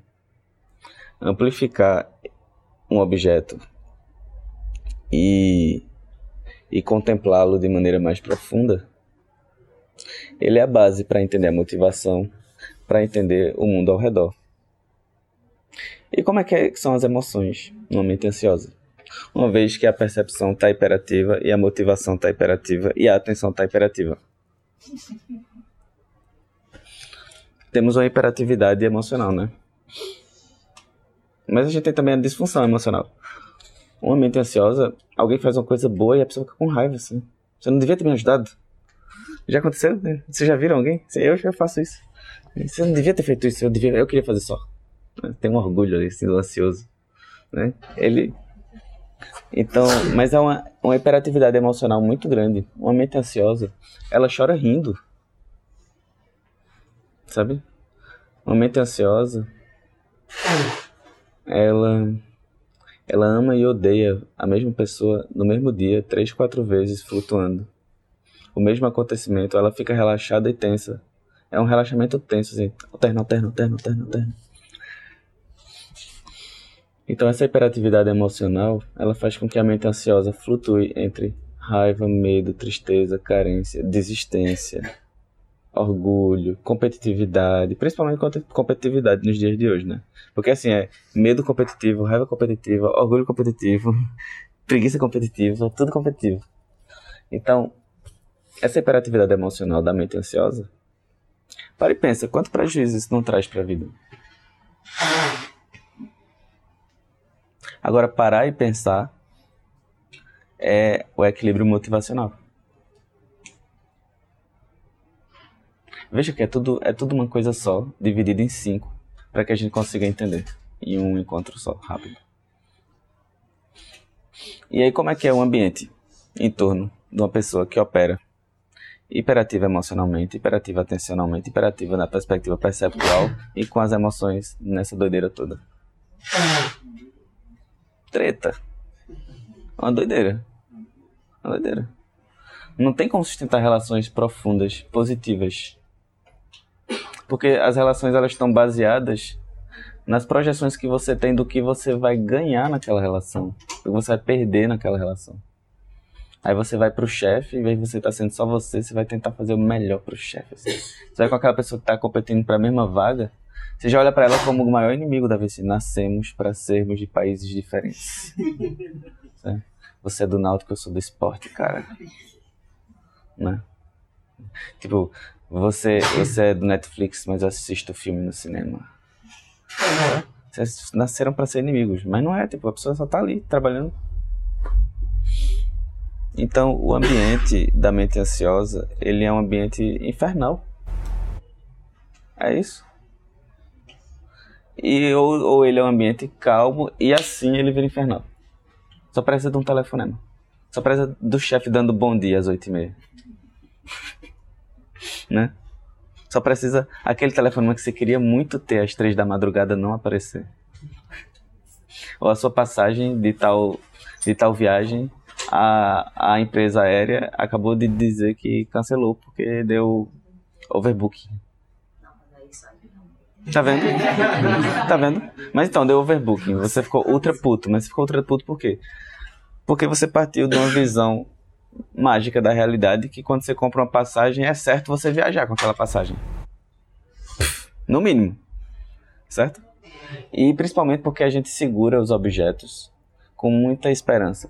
amplificar um objeto e, e contemplá-lo de maneira mais profunda ele é a base para entender a motivação, para entender o mundo ao redor. E como é que, são as emoções numa mente ansiosa? Uma vez que a percepção está hiperativa e a motivação está hiperativa e a atenção está hiperativa. Temos uma hiperatividade emocional, né? Mas a gente tem também a disfunção emocional. Uma mente ansiosa, alguém faz uma coisa boa e a pessoa fica com raiva, assim. Você não devia ter me ajudado. Já aconteceu? Né? Vocês já viram alguém? Eu já faço isso. Você não devia ter feito isso, eu, devia, eu queria fazer só. Tem um orgulho ali, assim, do ansioso. Né? Ele. Então, mas é uma, uma hiperatividade emocional muito grande. Uma mente ansiosa, ela chora rindo. Sabe? Uma mente ansiosa, ela ela ama e odeia a mesma pessoa no mesmo dia, três, quatro vezes, flutuando o mesmo acontecimento, ela fica relaxada e tensa. É um relaxamento tenso, assim, alterno, alterno, alterno, alterno, alterno. Então essa hiperatividade emocional, ela faz com que a mente ansiosa flutue entre raiva, medo, tristeza, carência, desistência, orgulho, competitividade, principalmente competitividade nos dias de hoje, né? Porque assim, é medo competitivo, raiva competitiva, orgulho competitivo, preguiça competitiva, tudo competitivo. Então, essa hiperatividade emocional da mente ansiosa, para e pensa, quanto prejuízo isso não traz para a vida? Agora, parar e pensar é o equilíbrio motivacional. Veja que é tudo, é tudo uma coisa só, dividida em cinco, para que a gente consiga entender em um encontro só, rápido. E aí, como é que é o ambiente em torno de uma pessoa que opera hiperativa emocionalmente, hiperativa atencionalmente, hiperativa na perspectiva perceptual e com as emoções nessa doideira toda. Treta. Uma doideira. Uma doideira. Não tem como sustentar relações profundas, positivas. Porque as relações elas estão baseadas nas projeções que você tem do que você vai ganhar naquela relação, do que você vai perder naquela relação. Aí você vai pro chefe, em vez de você estar tá sendo só você, você vai tentar fazer o melhor pro chefe. Assim. Você vai com aquela pessoa que está competindo para a mesma vaga, você já olha para ela como o maior inimigo da vez. Nascemos para sermos de países diferentes. você é do náutico, eu sou do esporte, cara. Né? Tipo, você, você é do Netflix, mas eu assisto filme no cinema. Vocês nasceram para ser inimigos, mas não é, tipo, a pessoa só tá ali trabalhando então, o ambiente da mente ansiosa, ele é um ambiente infernal. É isso. E ou, ou ele é um ambiente calmo e assim ele vira infernal. Só precisa de um telefonema. Só precisa do chefe dando bom dia às oito e meia. né? Só precisa aquele telefonema que você queria muito ter às três da madrugada não aparecer. Ou a sua passagem de tal, de tal viagem a, a empresa aérea acabou de dizer que cancelou porque deu overbooking. Tá vendo? Tá vendo? Mas então, deu overbooking. Você ficou ultra puto. Mas você ficou ultra puto por quê? Porque você partiu de uma visão mágica da realidade que quando você compra uma passagem é certo você viajar com aquela passagem. No mínimo. Certo? E principalmente porque a gente segura os objetos com muita esperança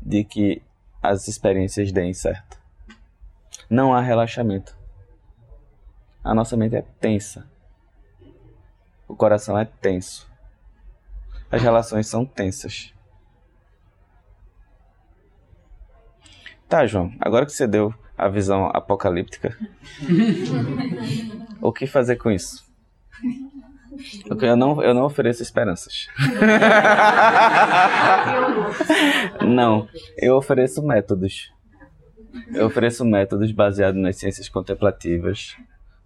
de que as experiências deem certo. Não há relaxamento. A nossa mente é tensa. O coração é tenso. As relações são tensas. Tá, João, agora que você deu a visão apocalíptica, o que fazer com isso? Eu não, eu não ofereço esperanças. não, eu ofereço métodos. Eu ofereço métodos baseados nas ciências contemplativas,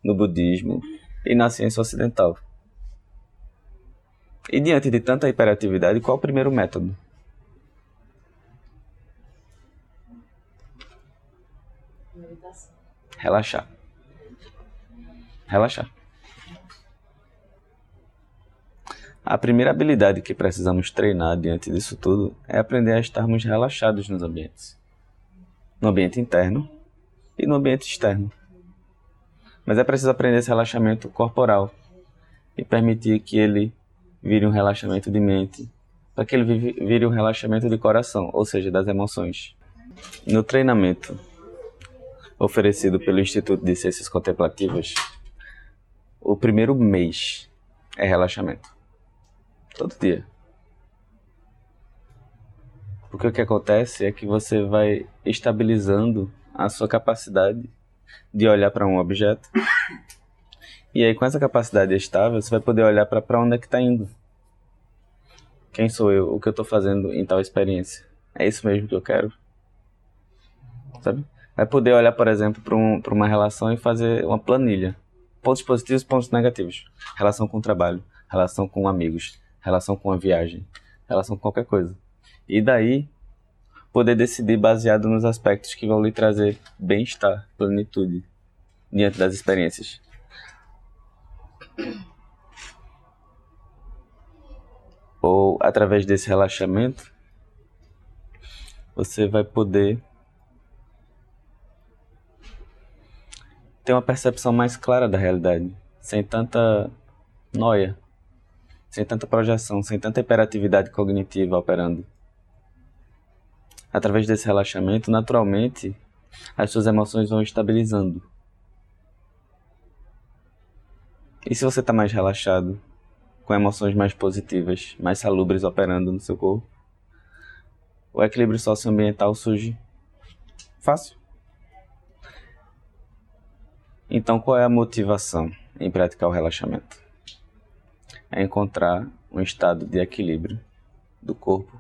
no budismo e na ciência ocidental. E diante de tanta hiperatividade, qual o primeiro método? Relaxar. Relaxar. A primeira habilidade que precisamos treinar diante disso tudo é aprender a estarmos relaxados nos ambientes. No ambiente interno e no ambiente externo. Mas é preciso aprender esse relaxamento corporal e permitir que ele vire um relaxamento de mente, para que ele vire um relaxamento de coração, ou seja, das emoções. No treinamento oferecido pelo Instituto de Ciências Contemplativas, o primeiro mês é relaxamento. Todo dia. Porque o que acontece é que você vai estabilizando a sua capacidade de olhar para um objeto. E aí, com essa capacidade estável, você vai poder olhar para onde é que está indo. Quem sou eu? O que eu estou fazendo em tal experiência? É isso mesmo que eu quero? Sabe? Vai poder olhar, por exemplo, para um, uma relação e fazer uma planilha. Pontos positivos, pontos negativos. Relação com o trabalho, relação com amigos, relação com a viagem, relação com qualquer coisa. E daí poder decidir baseado nos aspectos que vão lhe trazer bem-estar, plenitude diante das experiências. Ou através desse relaxamento, você vai poder ter uma percepção mais clara da realidade, sem tanta noia, sem tanta projeção, sem tanta hiperatividade cognitiva operando. Através desse relaxamento, naturalmente, as suas emoções vão estabilizando. E se você está mais relaxado, com emoções mais positivas, mais salubres operando no seu corpo, o equilíbrio socioambiental surge fácil. Então, qual é a motivação em praticar o relaxamento? é encontrar um estado de equilíbrio do corpo,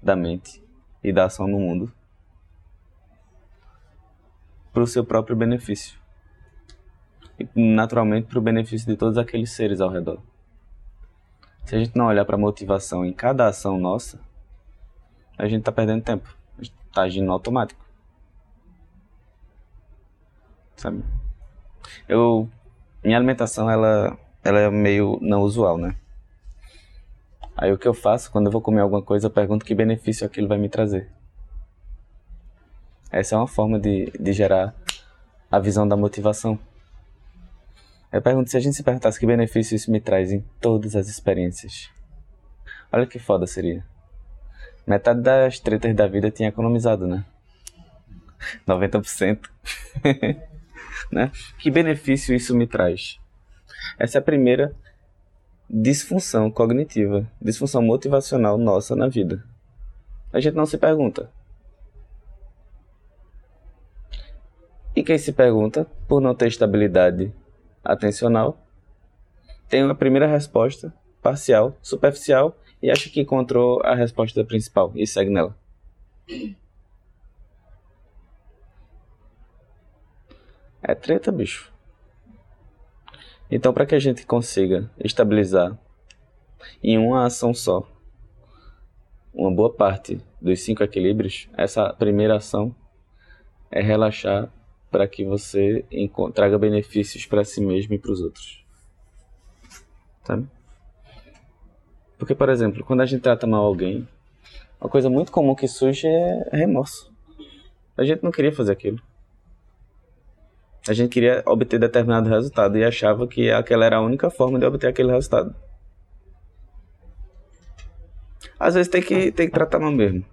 da mente e da ação no mundo para o seu próprio benefício e naturalmente para o benefício de todos aqueles seres ao redor. Se a gente não olhar para motivação em cada ação nossa, a gente tá perdendo tempo. A gente tá agindo automático. Sabe? Eu. Minha alimentação, ela, ela é meio não usual, né? Aí o que eu faço quando eu vou comer alguma coisa, eu pergunto que benefício aquilo vai me trazer. Essa é uma forma de, de gerar a visão da motivação. Eu pergunto se a gente se perguntasse que benefício isso me traz em todas as experiências. Olha que foda seria. Metade das tretas da vida tinha economizado, né? 90%. né? Que benefício isso me traz? Essa é a primeira disfunção cognitiva, disfunção motivacional nossa na vida. A gente não se pergunta. E quem se pergunta, por não ter estabilidade atencional, tem uma primeira resposta parcial, superficial e acha que encontrou a resposta principal e segue nela. É treta, bicho. Então, para que a gente consiga estabilizar em uma ação só uma boa parte dos cinco equilíbrios, essa primeira ação é relaxar para que você traga benefícios para si mesmo e para os outros. Sabe? Porque, por exemplo, quando a gente trata mal alguém, uma coisa muito comum que surge é remorso. A gente não queria fazer aquilo. A gente queria obter determinado resultado e achava que aquela era a única forma de obter aquele resultado. Às vezes tem que, tem que tratar mal mesmo.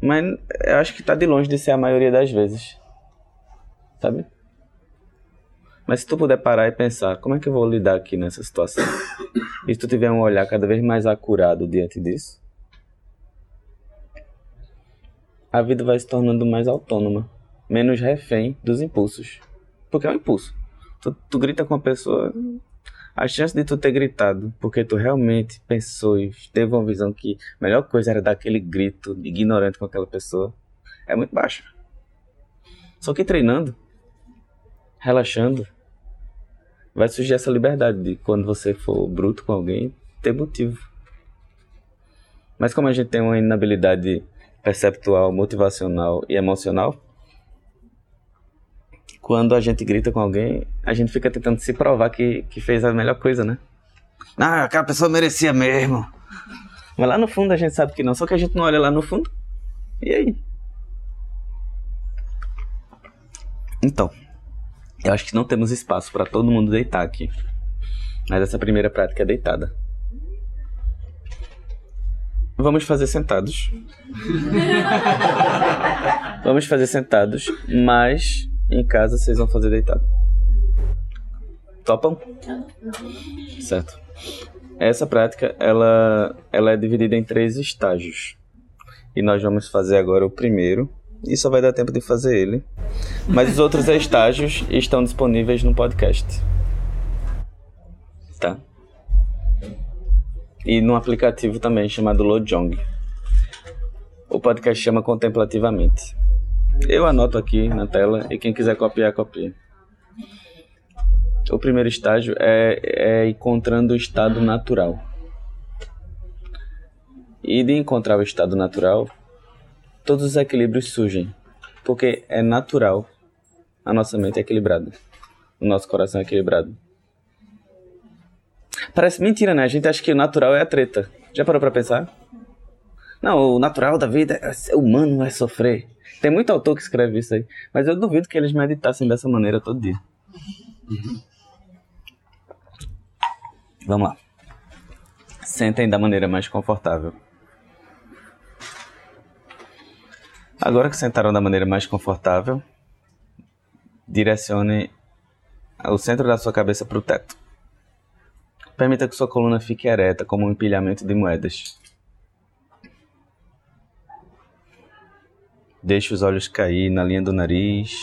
Mas eu acho que está de longe de ser a maioria das vezes. Sabe? Mas se tu puder parar e pensar, como é que eu vou lidar aqui nessa situação? E se tu tiver um olhar cada vez mais acurado diante disso, a vida vai se tornando mais autônoma, menos refém dos impulsos. Porque é um impulso. Tu, tu grita com a pessoa, a chance de tu ter gritado porque tu realmente pensou e teve uma visão que a melhor coisa era dar aquele grito ignorante com aquela pessoa é muito baixa. Só que treinando, relaxando, vai surgir essa liberdade de quando você for bruto com alguém, ter motivo. Mas como a gente tem uma inabilidade perceptual, motivacional e emocional, quando a gente grita com alguém, a gente fica tentando se provar que, que fez a melhor coisa, né? Ah, aquela pessoa merecia mesmo. Mas lá no fundo a gente sabe que não, só que a gente não olha lá no fundo. E aí? Então, eu acho que não temos espaço para todo mundo deitar aqui. Mas essa primeira prática é deitada. Vamos fazer sentados. Vamos fazer sentados, mas em casa vocês vão fazer deitado. Topam? Certo. Essa prática, ela, ela é dividida em três estágios. E nós vamos fazer agora o primeiro, e só vai dar tempo de fazer ele. Mas os outros estágios estão disponíveis no podcast. Tá? E no aplicativo também chamado Lojong. O podcast chama Contemplativamente. Eu anoto aqui na tela e quem quiser copiar, copia. O primeiro estágio é, é encontrando o estado natural. E de encontrar o estado natural, todos os equilíbrios surgem, porque é natural a nossa mente é equilibrada, o nosso coração é equilibrado. Parece mentira, né? A gente acha que o natural é a treta. Já parou pra pensar? Não, o natural da vida é ser humano, é sofrer. Tem muito autor que escreve isso aí, mas eu duvido que eles meditassem dessa maneira todo dia. Vamos lá. Sentem da maneira mais confortável. Agora que sentaram da maneira mais confortável, direcione o centro da sua cabeça para o teto. Permita que sua coluna fique ereta como um empilhamento de moedas. Deixe os olhos cair na linha do nariz.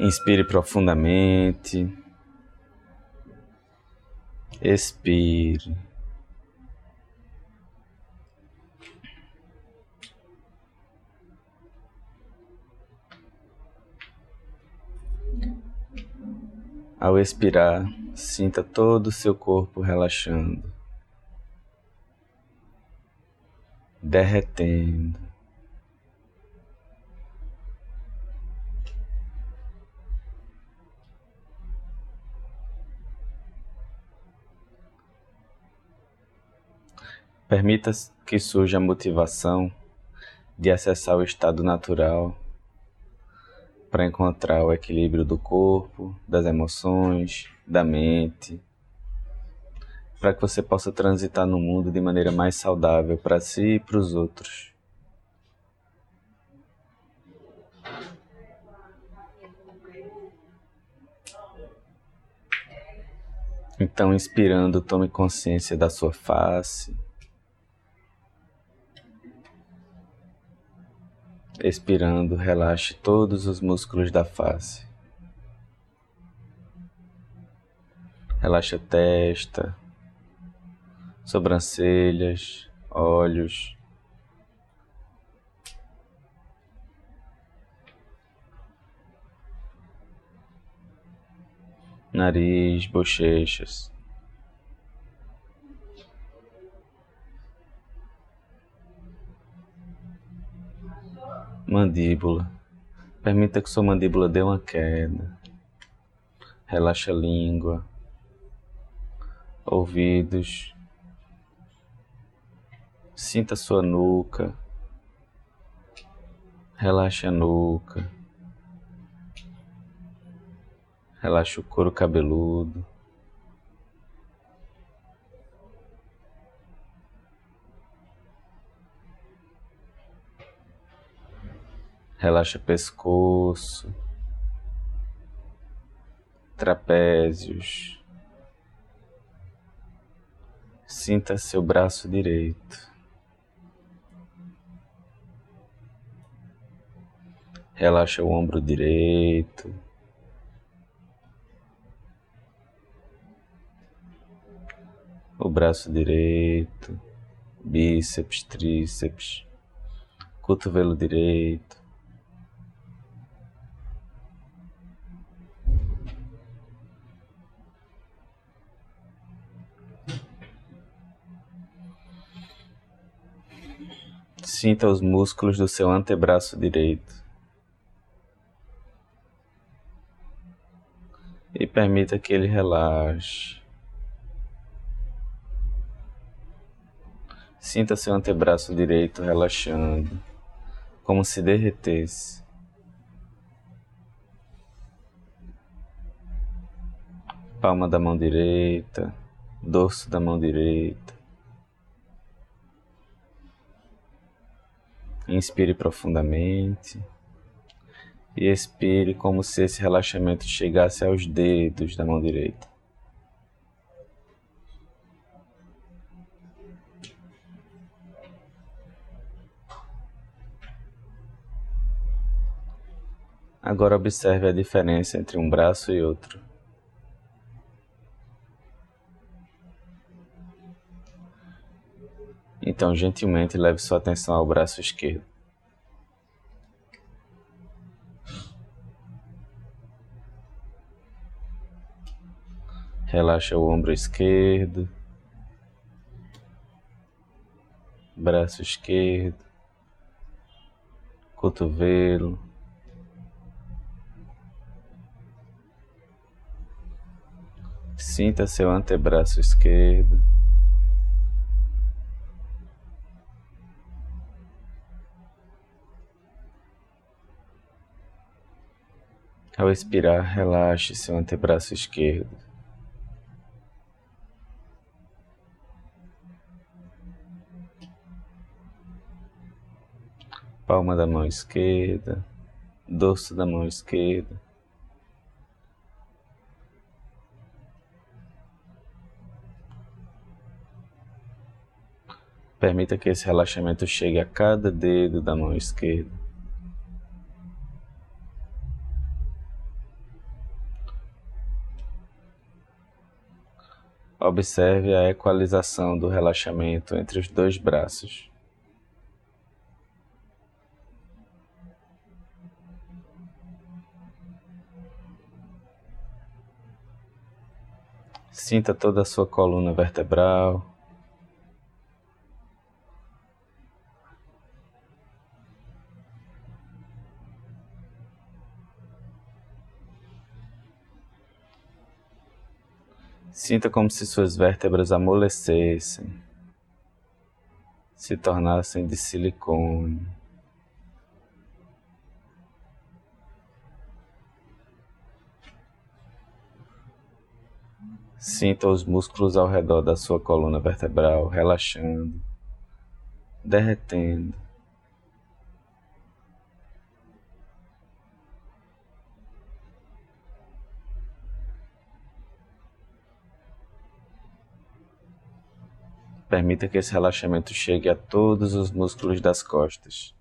Inspire profundamente. Expire. Ao expirar, sinta todo o seu corpo relaxando, derretendo. Permita que surja a motivação de acessar o estado natural para encontrar o equilíbrio do corpo, das emoções, da mente, para que você possa transitar no mundo de maneira mais saudável para si e para os outros. Então, inspirando, tome consciência da sua face. Expirando, relaxe todos os músculos da face. Relaxe a testa, sobrancelhas, olhos. Nariz, bochechas. Mandíbula. Permita que sua mandíbula dê uma queda. Relaxa a língua. Ouvidos. Sinta sua nuca. Relaxe a nuca. Relaxe o couro cabeludo. Relaxa pescoço, trapézios. Sinta seu braço direito. Relaxa o ombro direito. O braço direito, bíceps, tríceps, cotovelo direito. Sinta os músculos do seu antebraço direito. E permita que ele relaxe. Sinta seu antebraço direito relaxando, como se derretesse. Palma da mão direita, dorso da mão direita. Inspire profundamente e expire como se esse relaxamento chegasse aos dedos da mão direita. Agora observe a diferença entre um braço e outro. Então, gentilmente, leve sua atenção ao braço esquerdo. Relaxa o ombro esquerdo, braço esquerdo, cotovelo. Sinta seu antebraço esquerdo. Ao expirar, relaxe seu antebraço esquerdo. Palma da mão esquerda, dorso da mão esquerda. Permita que esse relaxamento chegue a cada dedo da mão esquerda. Observe a equalização do relaxamento entre os dois braços. Sinta toda a sua coluna vertebral. Sinta como se suas vértebras amolecessem, se tornassem de silicone. Sinta os músculos ao redor da sua coluna vertebral relaxando, derretendo. Permita que esse relaxamento chegue a todos os músculos das costas.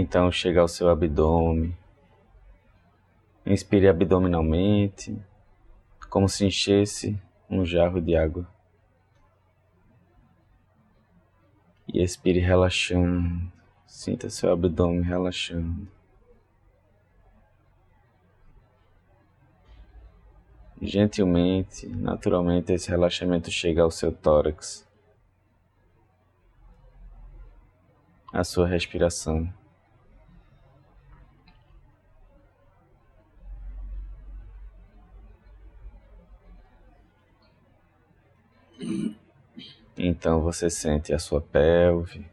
Então chega ao seu abdômen. Inspire abdominalmente, como se enchesse um jarro de água. E expire relaxando. Sinta seu abdômen relaxando. Gentilmente, naturalmente, esse relaxamento chega ao seu tórax, à sua respiração. Então você sente a sua pelve,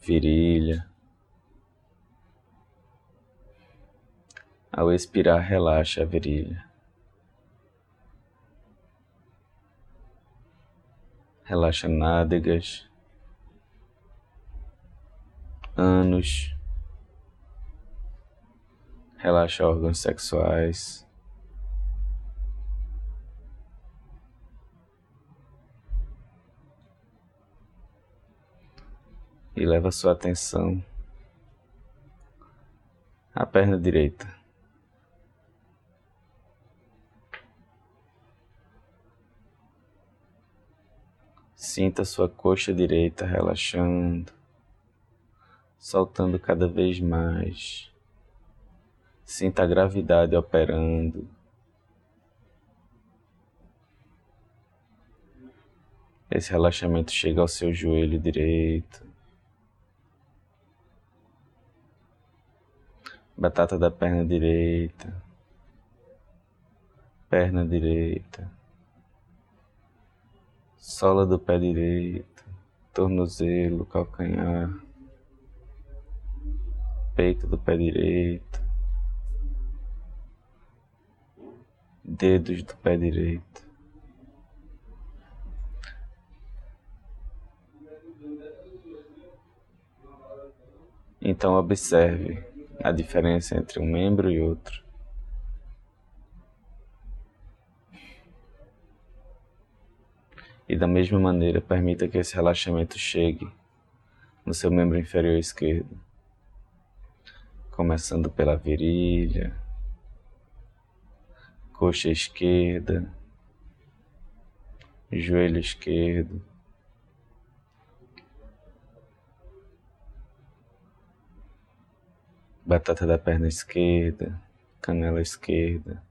virilha. Ao expirar, relaxa a virilha. Relaxa nádegas, ânus, relaxa órgãos sexuais. E leva sua atenção à perna direita. Sinta sua coxa direita relaxando, soltando cada vez mais. Sinta a gravidade operando. Esse relaxamento chega ao seu joelho direito. Batata da perna direita, perna direita, sola do pé direito, tornozelo, calcanhar, peito do pé direito, dedos do pé direito. Então observe a diferença entre um membro e outro. E da mesma maneira, permita que esse relaxamento chegue no seu membro inferior esquerdo, começando pela virilha, coxa esquerda, joelho esquerdo, batata da perna esquerda, canela esquerda.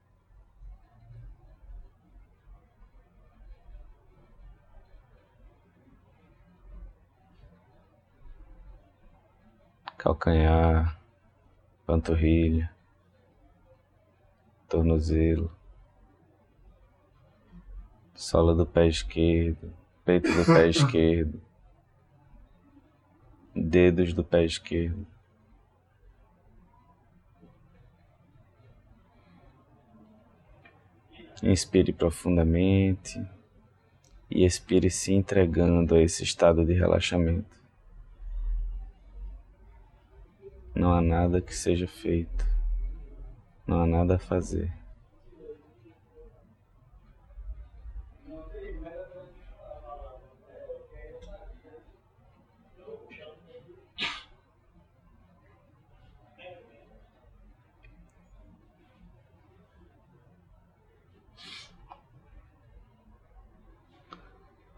Calcanhar, panturrilha, tornozelo, sola do pé esquerdo, peito do pé esquerdo, dedos do pé esquerdo. Inspire profundamente e expire se entregando a esse estado de relaxamento. Não há nada que seja feito, não há nada a fazer.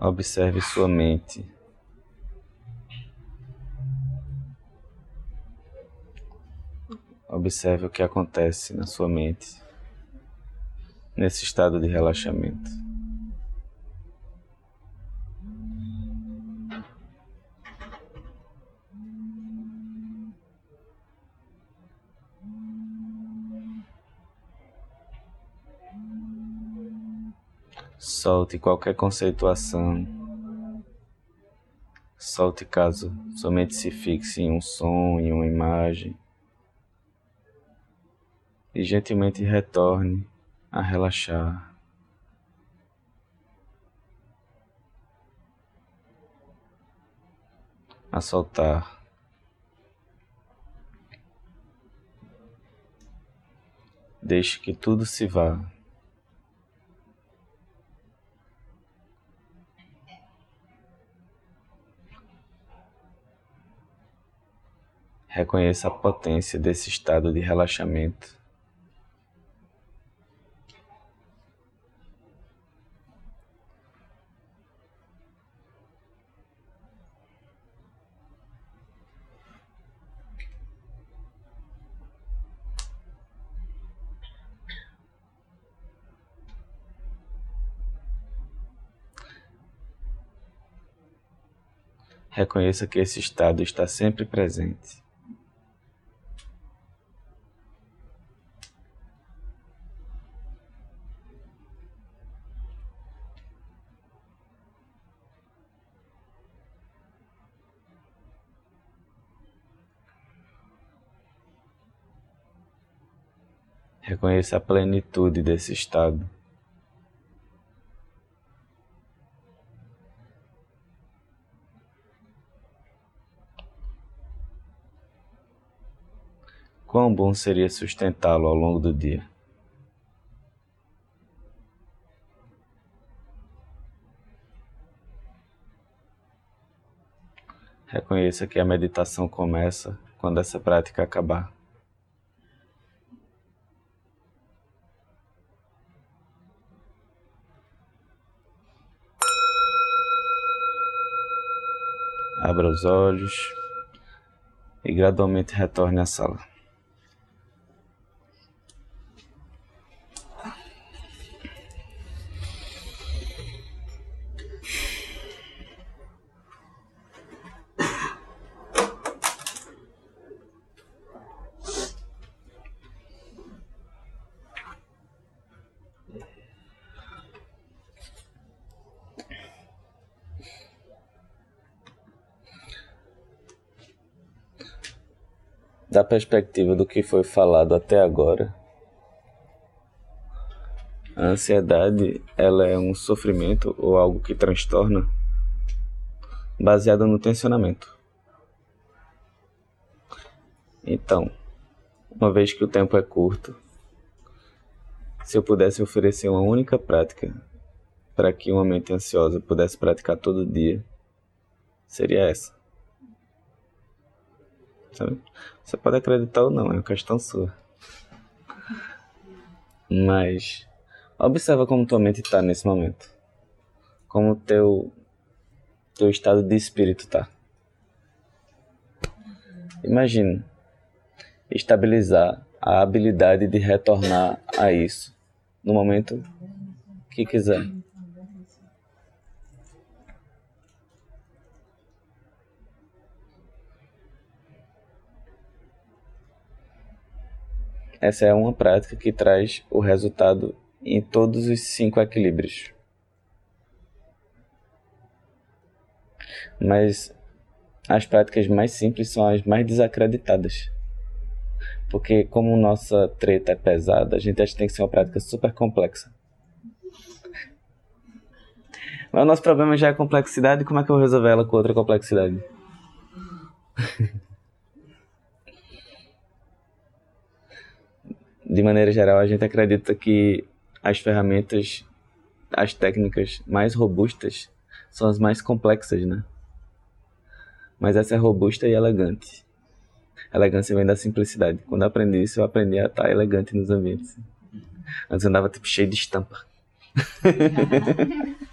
Observe sua mente. Observe o que acontece na sua mente nesse estado de relaxamento. Solte qualquer conceituação. Solte caso somente se fixe em um som, em uma imagem. E gentilmente retorne a relaxar. A soltar. Deixe que tudo se vá. Reconheça a potência desse estado de relaxamento. Reconheça que esse estado está sempre presente. Reconheça a plenitude desse estado. Quão bom seria sustentá-lo ao longo do dia. Reconheça que a meditação começa quando essa prática acabar. Abra os olhos e gradualmente retorne à sala. Perspectiva do que foi falado até agora, a ansiedade ela é um sofrimento ou algo que transtorna baseado no tensionamento. Então, uma vez que o tempo é curto, se eu pudesse oferecer uma única prática para que uma mente ansiosa pudesse praticar todo dia, seria essa. Você pode acreditar ou não, é uma questão sua. Mas observa como tua mente está nesse momento. Como teu teu estado de espírito está. Imagine estabilizar a habilidade de retornar a isso no momento que quiser. Essa é uma prática que traz o resultado em todos os cinco equilíbrios. Mas as práticas mais simples são as mais desacreditadas. Porque como nossa treta é pesada, a gente acha que tem que ser uma prática super complexa. Mas o nosso problema já é complexidade, como é que eu vou resolver ela com outra complexidade? de maneira geral, a gente acredita que as ferramentas, as técnicas mais robustas são as mais complexas, né? Mas essa é robusta e elegante. elegância vem da simplicidade. Quando eu aprendi isso, eu aprendi a estar elegante nos ambientes. Antes eu andava tipo cheio de estampa.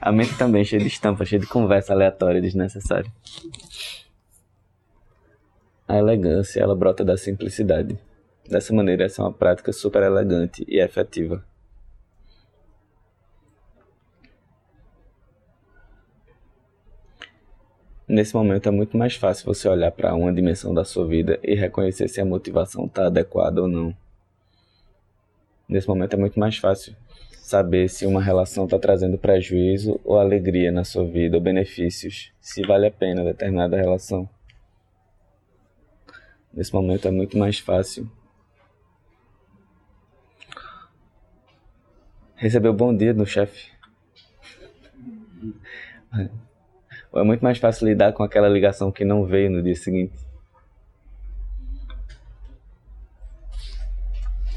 A mente também cheia de estampa, cheia de conversa aleatória desnecessária. A elegância, ela brota da simplicidade. Dessa maneira, essa é uma prática super elegante e efetiva. Nesse momento é muito mais fácil você olhar para uma dimensão da sua vida e reconhecer se a motivação está adequada ou não. Nesse momento é muito mais fácil saber se uma relação está trazendo prejuízo ou alegria na sua vida, ou benefícios, se vale a pena determinada relação. Nesse momento é muito mais fácil receber o bom dia do chefe. É muito mais fácil lidar com aquela ligação que não veio no dia seguinte.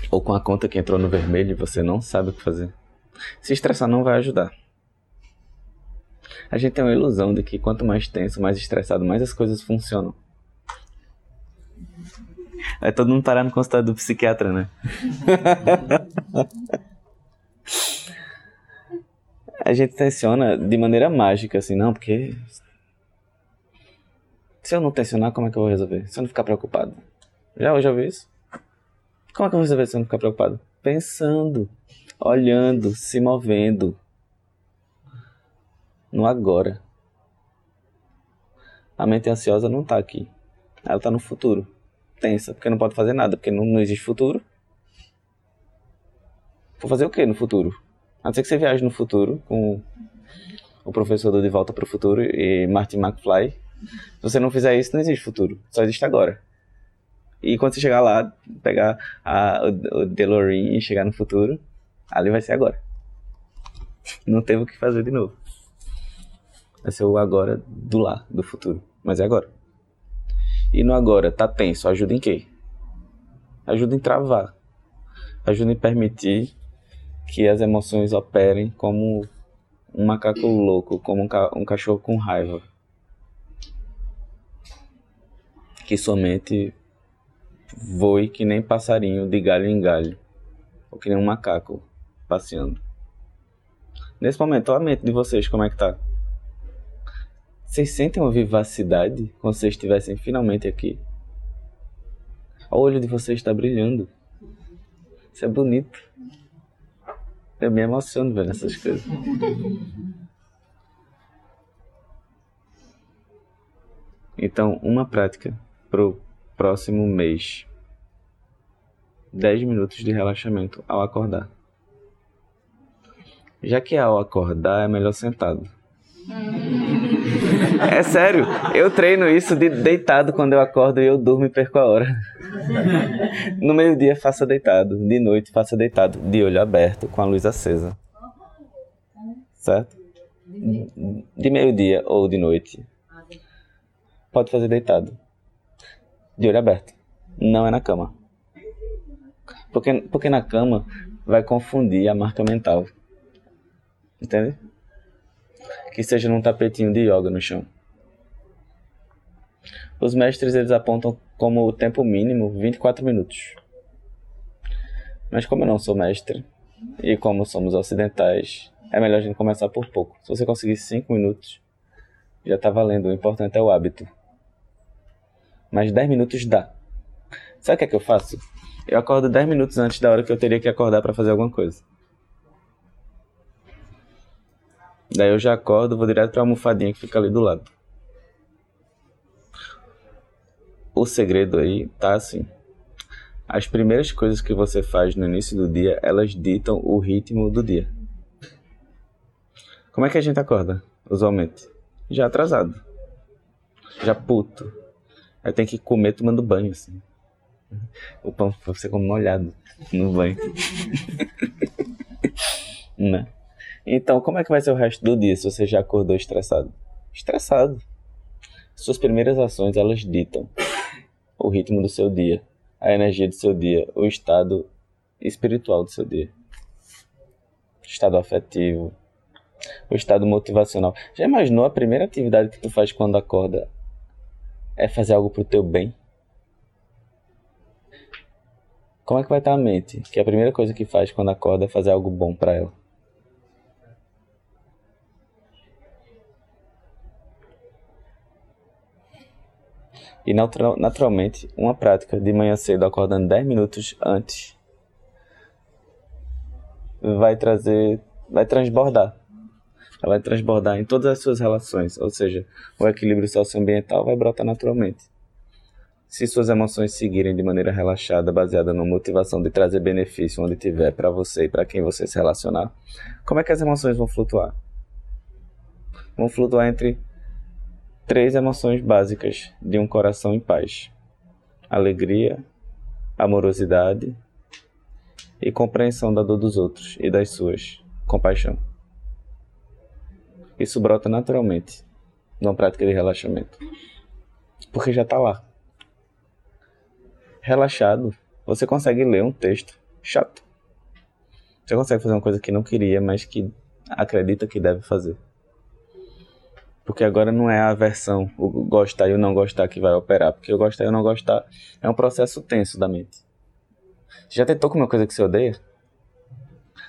Ou com a conta que entrou no vermelho e você não sabe o que fazer. Se estressar não vai ajudar. A gente tem uma ilusão de que quanto mais tenso, mais estressado, mais as coisas funcionam. Vai todo mundo parar no consultório do psiquiatra, né? a gente tensiona de maneira mágica, assim, não, porque. Se eu não tensionar, como é que eu vou resolver? Se eu não ficar preocupado. Já, já ouviu isso? Como é que eu vou resolver se eu não ficar preocupado? Pensando, olhando, se movendo. No agora. A mente ansiosa não está aqui. Ela está no futuro. Tensa, porque não pode fazer nada, porque não, não existe futuro. Vou fazer o que no futuro? A não ser que você viaje no futuro com o professor do De Volta para o Futuro e Martin McFly. Se você não fizer isso, não existe futuro. Só existe agora. E quando você chegar lá, pegar a, o, o DeLorean e chegar no futuro, ali vai ser agora. Não teve o que fazer de novo. Vai ser o agora do lá, do futuro. Mas é agora. E no agora, tá tenso, ajuda em quê? Ajuda em travar. Ajuda em permitir que as emoções operem como um macaco louco, como um, ca um cachorro com raiva. Que somente voe que nem passarinho de galho em galho, ou que nem um macaco passeando. Nesse momento, a mente de vocês como é que tá? Vocês sentem uma vivacidade quando vocês estivessem finalmente aqui? O olho de vocês está brilhando. Isso é bonito. Eu me emociono vendo essas coisas. Então, uma prática pro próximo mês. 10 minutos de relaxamento ao acordar. Já que ao acordar é melhor sentado. É sério, eu treino isso de deitado quando eu acordo e eu durmo e perco a hora. No meio-dia faça deitado, de noite faça deitado, de olho aberto, com a luz acesa. Certo? De meio-dia ou de noite. Pode fazer deitado. De olho aberto. Não é na cama. Porque, porque na cama vai confundir a marca mental. Entende? Que seja num tapetinho de yoga no chão. Os mestres eles apontam como o tempo mínimo 24 minutos. Mas como eu não sou mestre e como somos ocidentais, é melhor a gente começar por pouco. Se você conseguir 5 minutos, já está valendo. O importante é o hábito. Mas 10 minutos dá. Sabe o que é que eu faço? Eu acordo 10 minutos antes da hora que eu teria que acordar para fazer alguma coisa. Daí eu já acordo, vou direto para a almofadinha que fica ali do lado. o segredo aí tá assim. As primeiras coisas que você faz no início do dia, elas ditam o ritmo do dia. Como é que a gente acorda, usualmente? Já atrasado. Já puto. Aí tem que comer tomando banho, assim. O pão você come molhado no banho. né? Então, como é que vai ser o resto do dia se você já acordou estressado? Estressado. Suas primeiras ações, elas ditam o ritmo do seu dia, a energia do seu dia, o estado espiritual do seu dia. O estado afetivo, o estado motivacional. Já imaginou a primeira atividade que tu faz quando acorda é fazer algo pro teu bem? Como é que vai estar a mente? Que a primeira coisa que faz quando acorda é fazer algo bom para ela. E naturalmente, uma prática de manhã cedo acordando 10 minutos antes vai trazer, vai transbordar. Ela vai transbordar em todas as suas relações, ou seja, o equilíbrio socioambiental vai brotar naturalmente. Se suas emoções seguirem de maneira relaxada, baseada na motivação de trazer benefício onde tiver para você e para quem você se relacionar, como é que as emoções vão flutuar? Vão flutuar entre três emoções básicas de um coração em paz: alegria, amorosidade e compreensão da dor dos outros e das suas, compaixão. Isso brota naturalmente numa prática de relaxamento, porque já está lá. Relaxado, você consegue ler um texto chato. Você consegue fazer uma coisa que não queria, mas que acredita que deve fazer. Porque agora não é a versão, o gostar e o não gostar que vai operar. Porque o gostar e o não gostar é um processo tenso da mente. Você já tentou comer uma coisa que você odeia?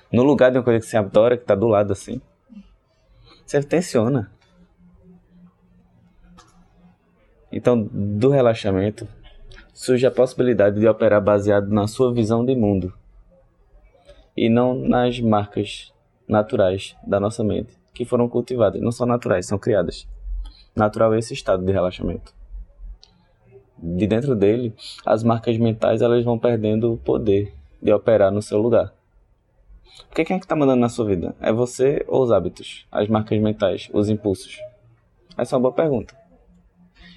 No lugar de uma coisa que você adora, que está do lado assim. Você tensiona. Então, do relaxamento, surge a possibilidade de operar baseado na sua visão de mundo e não nas marcas naturais da nossa mente que foram cultivadas. Não são naturais, são criadas. Natural é esse estado de relaxamento. De dentro dele, as marcas mentais elas vão perdendo o poder de operar no seu lugar. Porque quem é que está mandando na sua vida? É você ou os hábitos? As marcas mentais, os impulsos? Essa é uma boa pergunta.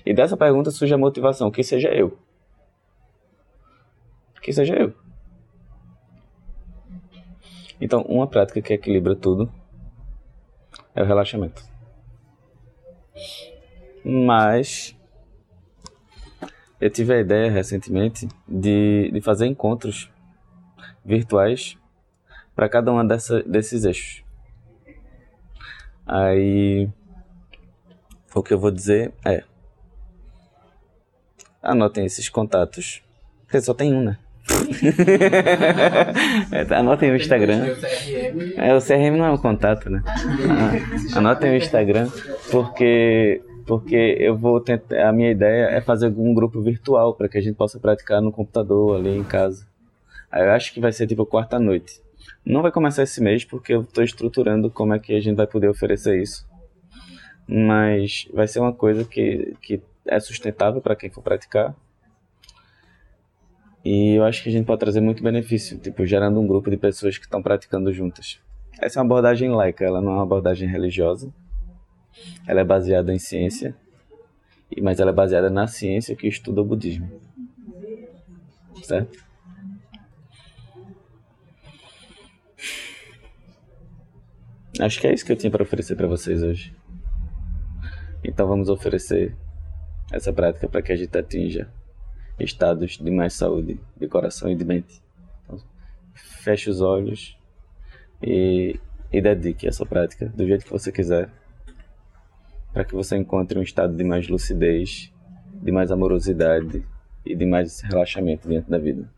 E dessa pergunta surge a motivação, que seja eu. Que seja eu. Então, uma prática que equilibra tudo é o relaxamento. Mas eu tive a ideia recentemente de, de fazer encontros virtuais para cada um desses eixos. Aí o que eu vou dizer é anotem esses contatos. Porque só tem um, né? Anotem o Instagram. É, o CRM não é um contato, né? Ah, anotem o Instagram, porque porque eu vou tentar. A minha ideia é fazer um grupo virtual para que a gente possa praticar no computador ali em casa. Aí eu acho que vai ser tipo quarta noite. Não vai começar esse mês porque eu estou estruturando como é que a gente vai poder oferecer isso. Mas vai ser uma coisa que, que é sustentável para quem for praticar e eu acho que a gente pode trazer muito benefício, tipo, gerando um grupo de pessoas que estão praticando juntas. Essa é uma abordagem laica, ela não é uma abordagem religiosa. Ela é baseada em ciência, mas ela é baseada na ciência que estuda o budismo. Certo? Acho que é isso que eu tinha para oferecer para vocês hoje. Então vamos oferecer essa prática para que a gente atinja estados de mais saúde de coração e de mente. Então, feche os olhos e, e dedique essa prática do jeito que você quiser, para que você encontre um estado de mais lucidez, de mais amorosidade e de mais relaxamento dentro da vida.